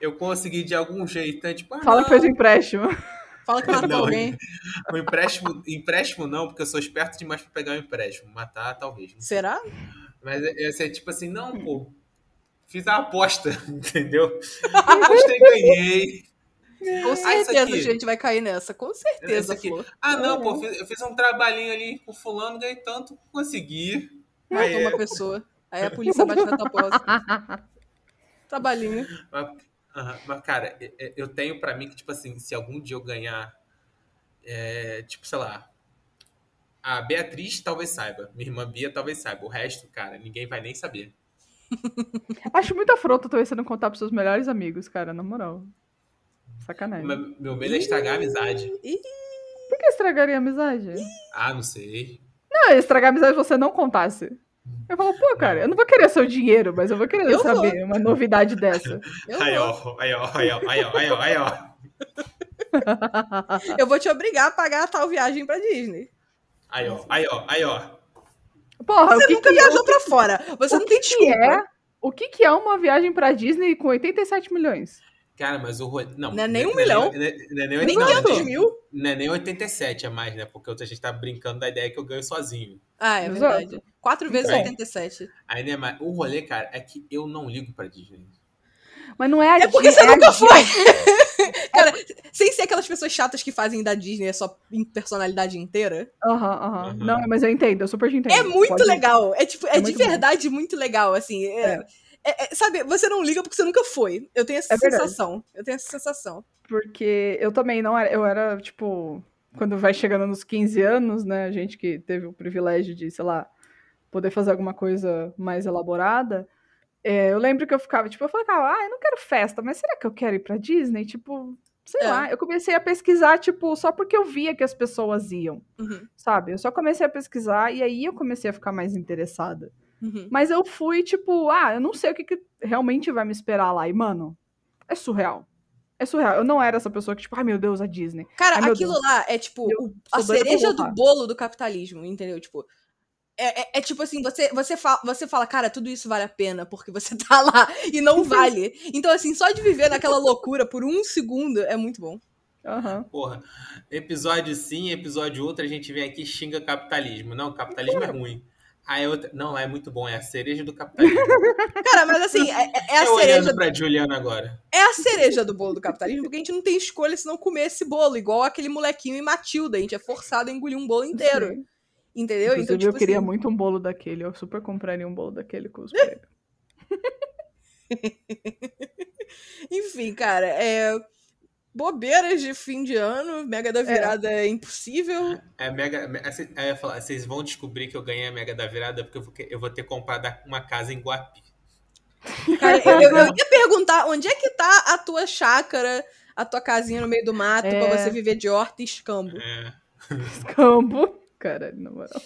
eu consegui de algum jeito. Então, tipo, ah, Fala não, que fez um empréstimo. Fala que matou Não, alguém. o empréstimo, empréstimo não, porque eu sou esperto demais pra pegar um empréstimo. Matar, talvez. Será? Mas ia ser tipo assim, não, pô. Fiz a aposta, entendeu? Apostei e ganhei. Com Ah, certeza a gente vai cair nessa. Com certeza, Esse aqui. Flor. Ah, não, pô, fiz- eu fiz um trabalhinho ali com fulano, ganhei tanto, consegui. Matou Aí, uma pessoa. Aí a polícia bate na tua porta. Trabalhinho. mas, aham, mas, cara, eu tenho pra mim que, tipo assim, se algum dia eu ganhar, é, tipo, sei lá, a Beatriz talvez saiba, minha irmã Bia talvez saiba, o resto, cara, ninguém vai nem saber. Acho muito afronto talvez você não contar pros seus melhores amigos, cara, na moral. Sacanagem. Meu, meu medo é estragar a amizade. Por que estragaria a amizade? Ah, não sei. Não, estragar a amizade se você não contasse. Eu falo, pô, cara, eu não vou querer seu dinheiro, mas eu vou querer Eu saber uma novidade dessa. Aí, vou. ó, aí, ó, aí, ó, aí, ó, aí, ó, aí, ó. eu vou te obrigar a pagar a tal viagem pra Disney. Aí, ó, aí, ó, aí, ó. Porra, o Você que, nunca que, viajou pra fora. Você o não que tem que desculpa. é? O que, que é uma viagem pra Disney com 87 milhões? Cara, mas o rolê. Não, Não é nem um milhão. Não é, não é nem, Nem não, 500 não, mil. não é nem 87 a mais, né? Porque a gente tá brincando da ideia que eu ganho sozinho. Ah, é Exato. verdade. Quatro vezes Então. 87. Aí, né, mas o rolê, cara, é que eu não ligo pra Disney. Mas não é a É porque Disney, você é nunca foi. Cara, sem ser aquelas pessoas chatas que fazem da Disney a sua personalidade inteira. Aham, aham. Uhum. Não, mas eu entendo, eu super te entendo. É muito Pode- legal. É tipo, é, É de muito bom. verdade muito legal, assim. É- é- é- sabe, você não liga porque você nunca foi. Eu tenho essa É verdade. sensação. Eu tenho essa sensação. Porque eu também não era. Eu era, tipo, quando vai chegando nos 15 anos, né? A gente que teve o privilégio de, sei lá, poder fazer alguma coisa mais elaborada. é, eu lembro que eu ficava, tipo, eu falava, ah, eu não quero festa, mas será que eu quero ir pra Disney? Tipo, sei É. lá. Eu comecei a pesquisar, tipo, só porque eu via que as pessoas iam, Uhum, sabe? Eu só comecei a pesquisar e aí eu comecei a ficar mais interessada. Uhum. Mas eu fui, tipo, ah, eu não sei o que, que realmente vai me esperar lá. E, mano, é surreal. É surreal. Eu não era essa pessoa que, tipo, ai meu Deus, a Disney. Cara, Ai, aquilo Deus. lá é tipo Eu a cereja do bolo do capitalismo, entendeu? Tipo. É, é- é tipo assim, você, você, fala, você fala, cara, tudo isso vale a pena porque você tá lá e não vale. Então, assim, só de viver naquela loucura por um segundo é muito bom. Aham. Porra, episódio sim, episódio outro, a gente vem aqui e xinga capitalismo. Não, capitalismo é ruim. Aí outra. Não, é muito bom, é a cereja do capitalismo. Cara, mas assim, é, é- é a eu cereja olhando pra Juliana agora. é a cereja do bolo do capitalismo, porque a gente não tem escolha se não comer esse bolo, igual aquele molequinho em Matilda. A gente é forçado a engolir um bolo inteiro. Sim. Entendeu? Inclusive, então, tipo eu queria assim, muito um bolo daquele. Eu super compraria um bolo daquele com os. Enfim, cara, é. Bobeiras de fim de ano, Mega da Virada é, impossível. É mega. me- assim, ia falar, vocês vão descobrir que eu ganhei a Mega da Virada porque eu vou, eu vou ter comprado uma casa em Guapi. Cara, eu, eu- eu ia perguntar onde é que tá a tua chácara, a tua casinha no meio do mato, É. pra você viver de horta e escambo. É, Campo. Caralho, na moral.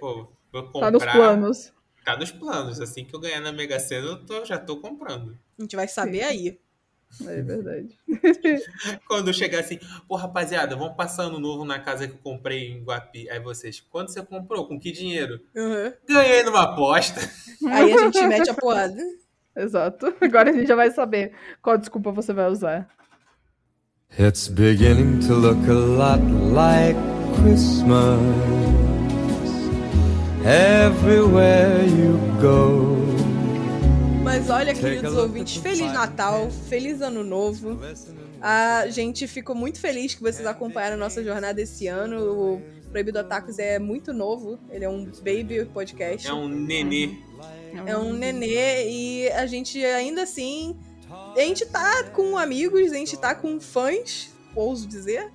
pô, vou comprar. Tá nos planos. Tá nos planos. Assim que eu ganhar na Mega Sena, eu tô- já tô comprando. A gente vai saber Sim. aí. É verdade. Quando chegar assim, pô, rapaziada, vamos passar ano novo na casa que eu comprei em Guapi. Aí vocês, quando você comprou? Com que dinheiro? Uhum. Ganhei numa aposta. Aí a gente mete a porrada. Exato. Agora a gente já vai saber qual desculpa você vai usar. It's beginning to look a lot like Christmas everywhere you go. Mas olha, queridos ouvintes, the Feliz. Natal, Feliz Ano Novo. A gente ficou muito feliz que vocês acompanharam a nossa jornada esse ano. O Proibido Atacos é muito novo, ele é um baby podcast. É um nenê. É um nenê e a gente ainda assim. A gente tá com amigos, a gente tá com fãs, ouso dizer.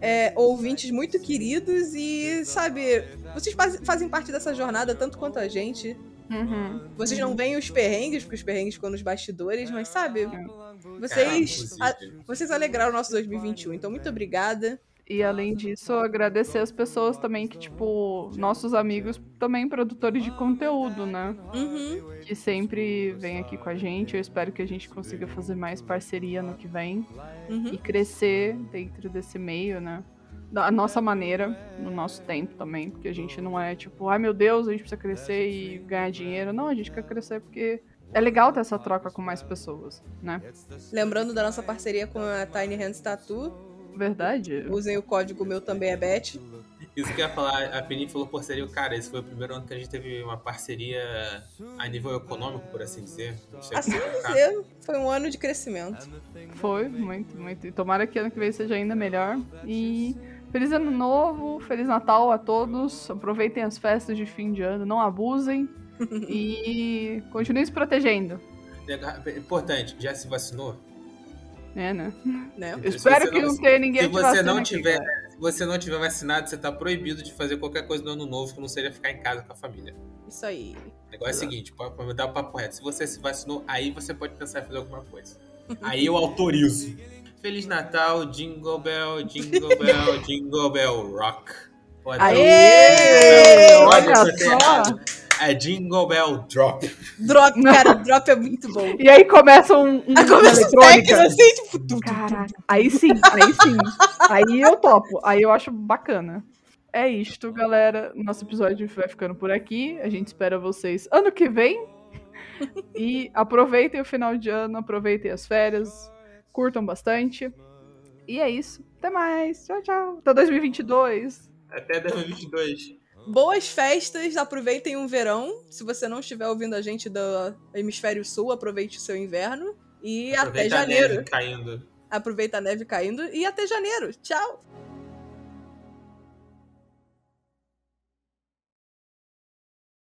é, ouvintes muito queridos e, sabe, vocês faz- fazem parte dessa jornada tanto quanto a gente. Uhum. Vocês não veem os perrengues, porque os perrengues ficam nos bastidores, mas sabe, Cara, vocês, a- vocês alegraram o nosso 2021. Então, muito obrigada. E além disso, agradecer as pessoas também que, tipo, nossos amigos também produtores de conteúdo, né? Uhum. Que sempre vem aqui com a gente. Eu espero que a gente consiga fazer mais parceria no que vem Uhum. e crescer dentro desse meio, né? Da nossa maneira, no nosso tempo também, porque a gente não é tipo, ai meu Deus, a gente precisa crescer e ganhar dinheiro. Não, a gente quer crescer porque é legal ter essa troca com mais pessoas, né? Lembrando da nossa parceria com a Tiny Hands Tattoo. Verdade. Usem o código meu também é Bet. Isso que eu ia falar, a Penny falou por seria cara, esse foi o primeiro ano que a gente teve uma parceria a nível econômico, por assim dizer. Sei Assim dizer, foi um ano de crescimento. Foi, muito, muito. E tomara que ano que vem seja ainda melhor. E feliz ano novo, feliz Natal a todos. Aproveitem as festas de fim de ano, não abusem. e continuem se protegendo. Importante, já se vacinou? É, né? Né? Espero que não- não tenha ninguém Se você não aqui, tiver, cara. se você não tiver vacinado, você tá proibido de fazer qualquer coisa no ano novo que não seja ficar em casa com a família. Isso aí. O negócio é o seguinte, pra pra dar o papo reto, se você se vacinou, aí você pode pensar em fazer alguma coisa. Aí eu autorizo. Feliz Natal, Jingle Bell, Jingle Bell, Jingle Bell Rock. Pode Aê! Olha ser só! errado. É Jingle Bell Drop. Drop, cara, drop é muito bom. E aí começa um, um Aí começa o eletrônica. técnico assim, tipo, Caraca, aí sim, aí sim. Aí eu topo, aí eu acho bacana. É isto, galera. Nosso episódio vai ficando por aqui. A gente espera vocês ano que vem. E aproveitem o final de ano, aproveitem as férias, curtam bastante. E é isso. Até mais. Tchau, tchau. Até 2022. Até 2022. Boas festas, aproveitem um verão. Se você não estiver ouvindo a gente do Hemisfério Sul, aproveite o seu inverno. E até Aproveita a janeiro. neve caindo. Aproveita a neve caindo e até janeiro. Tchau!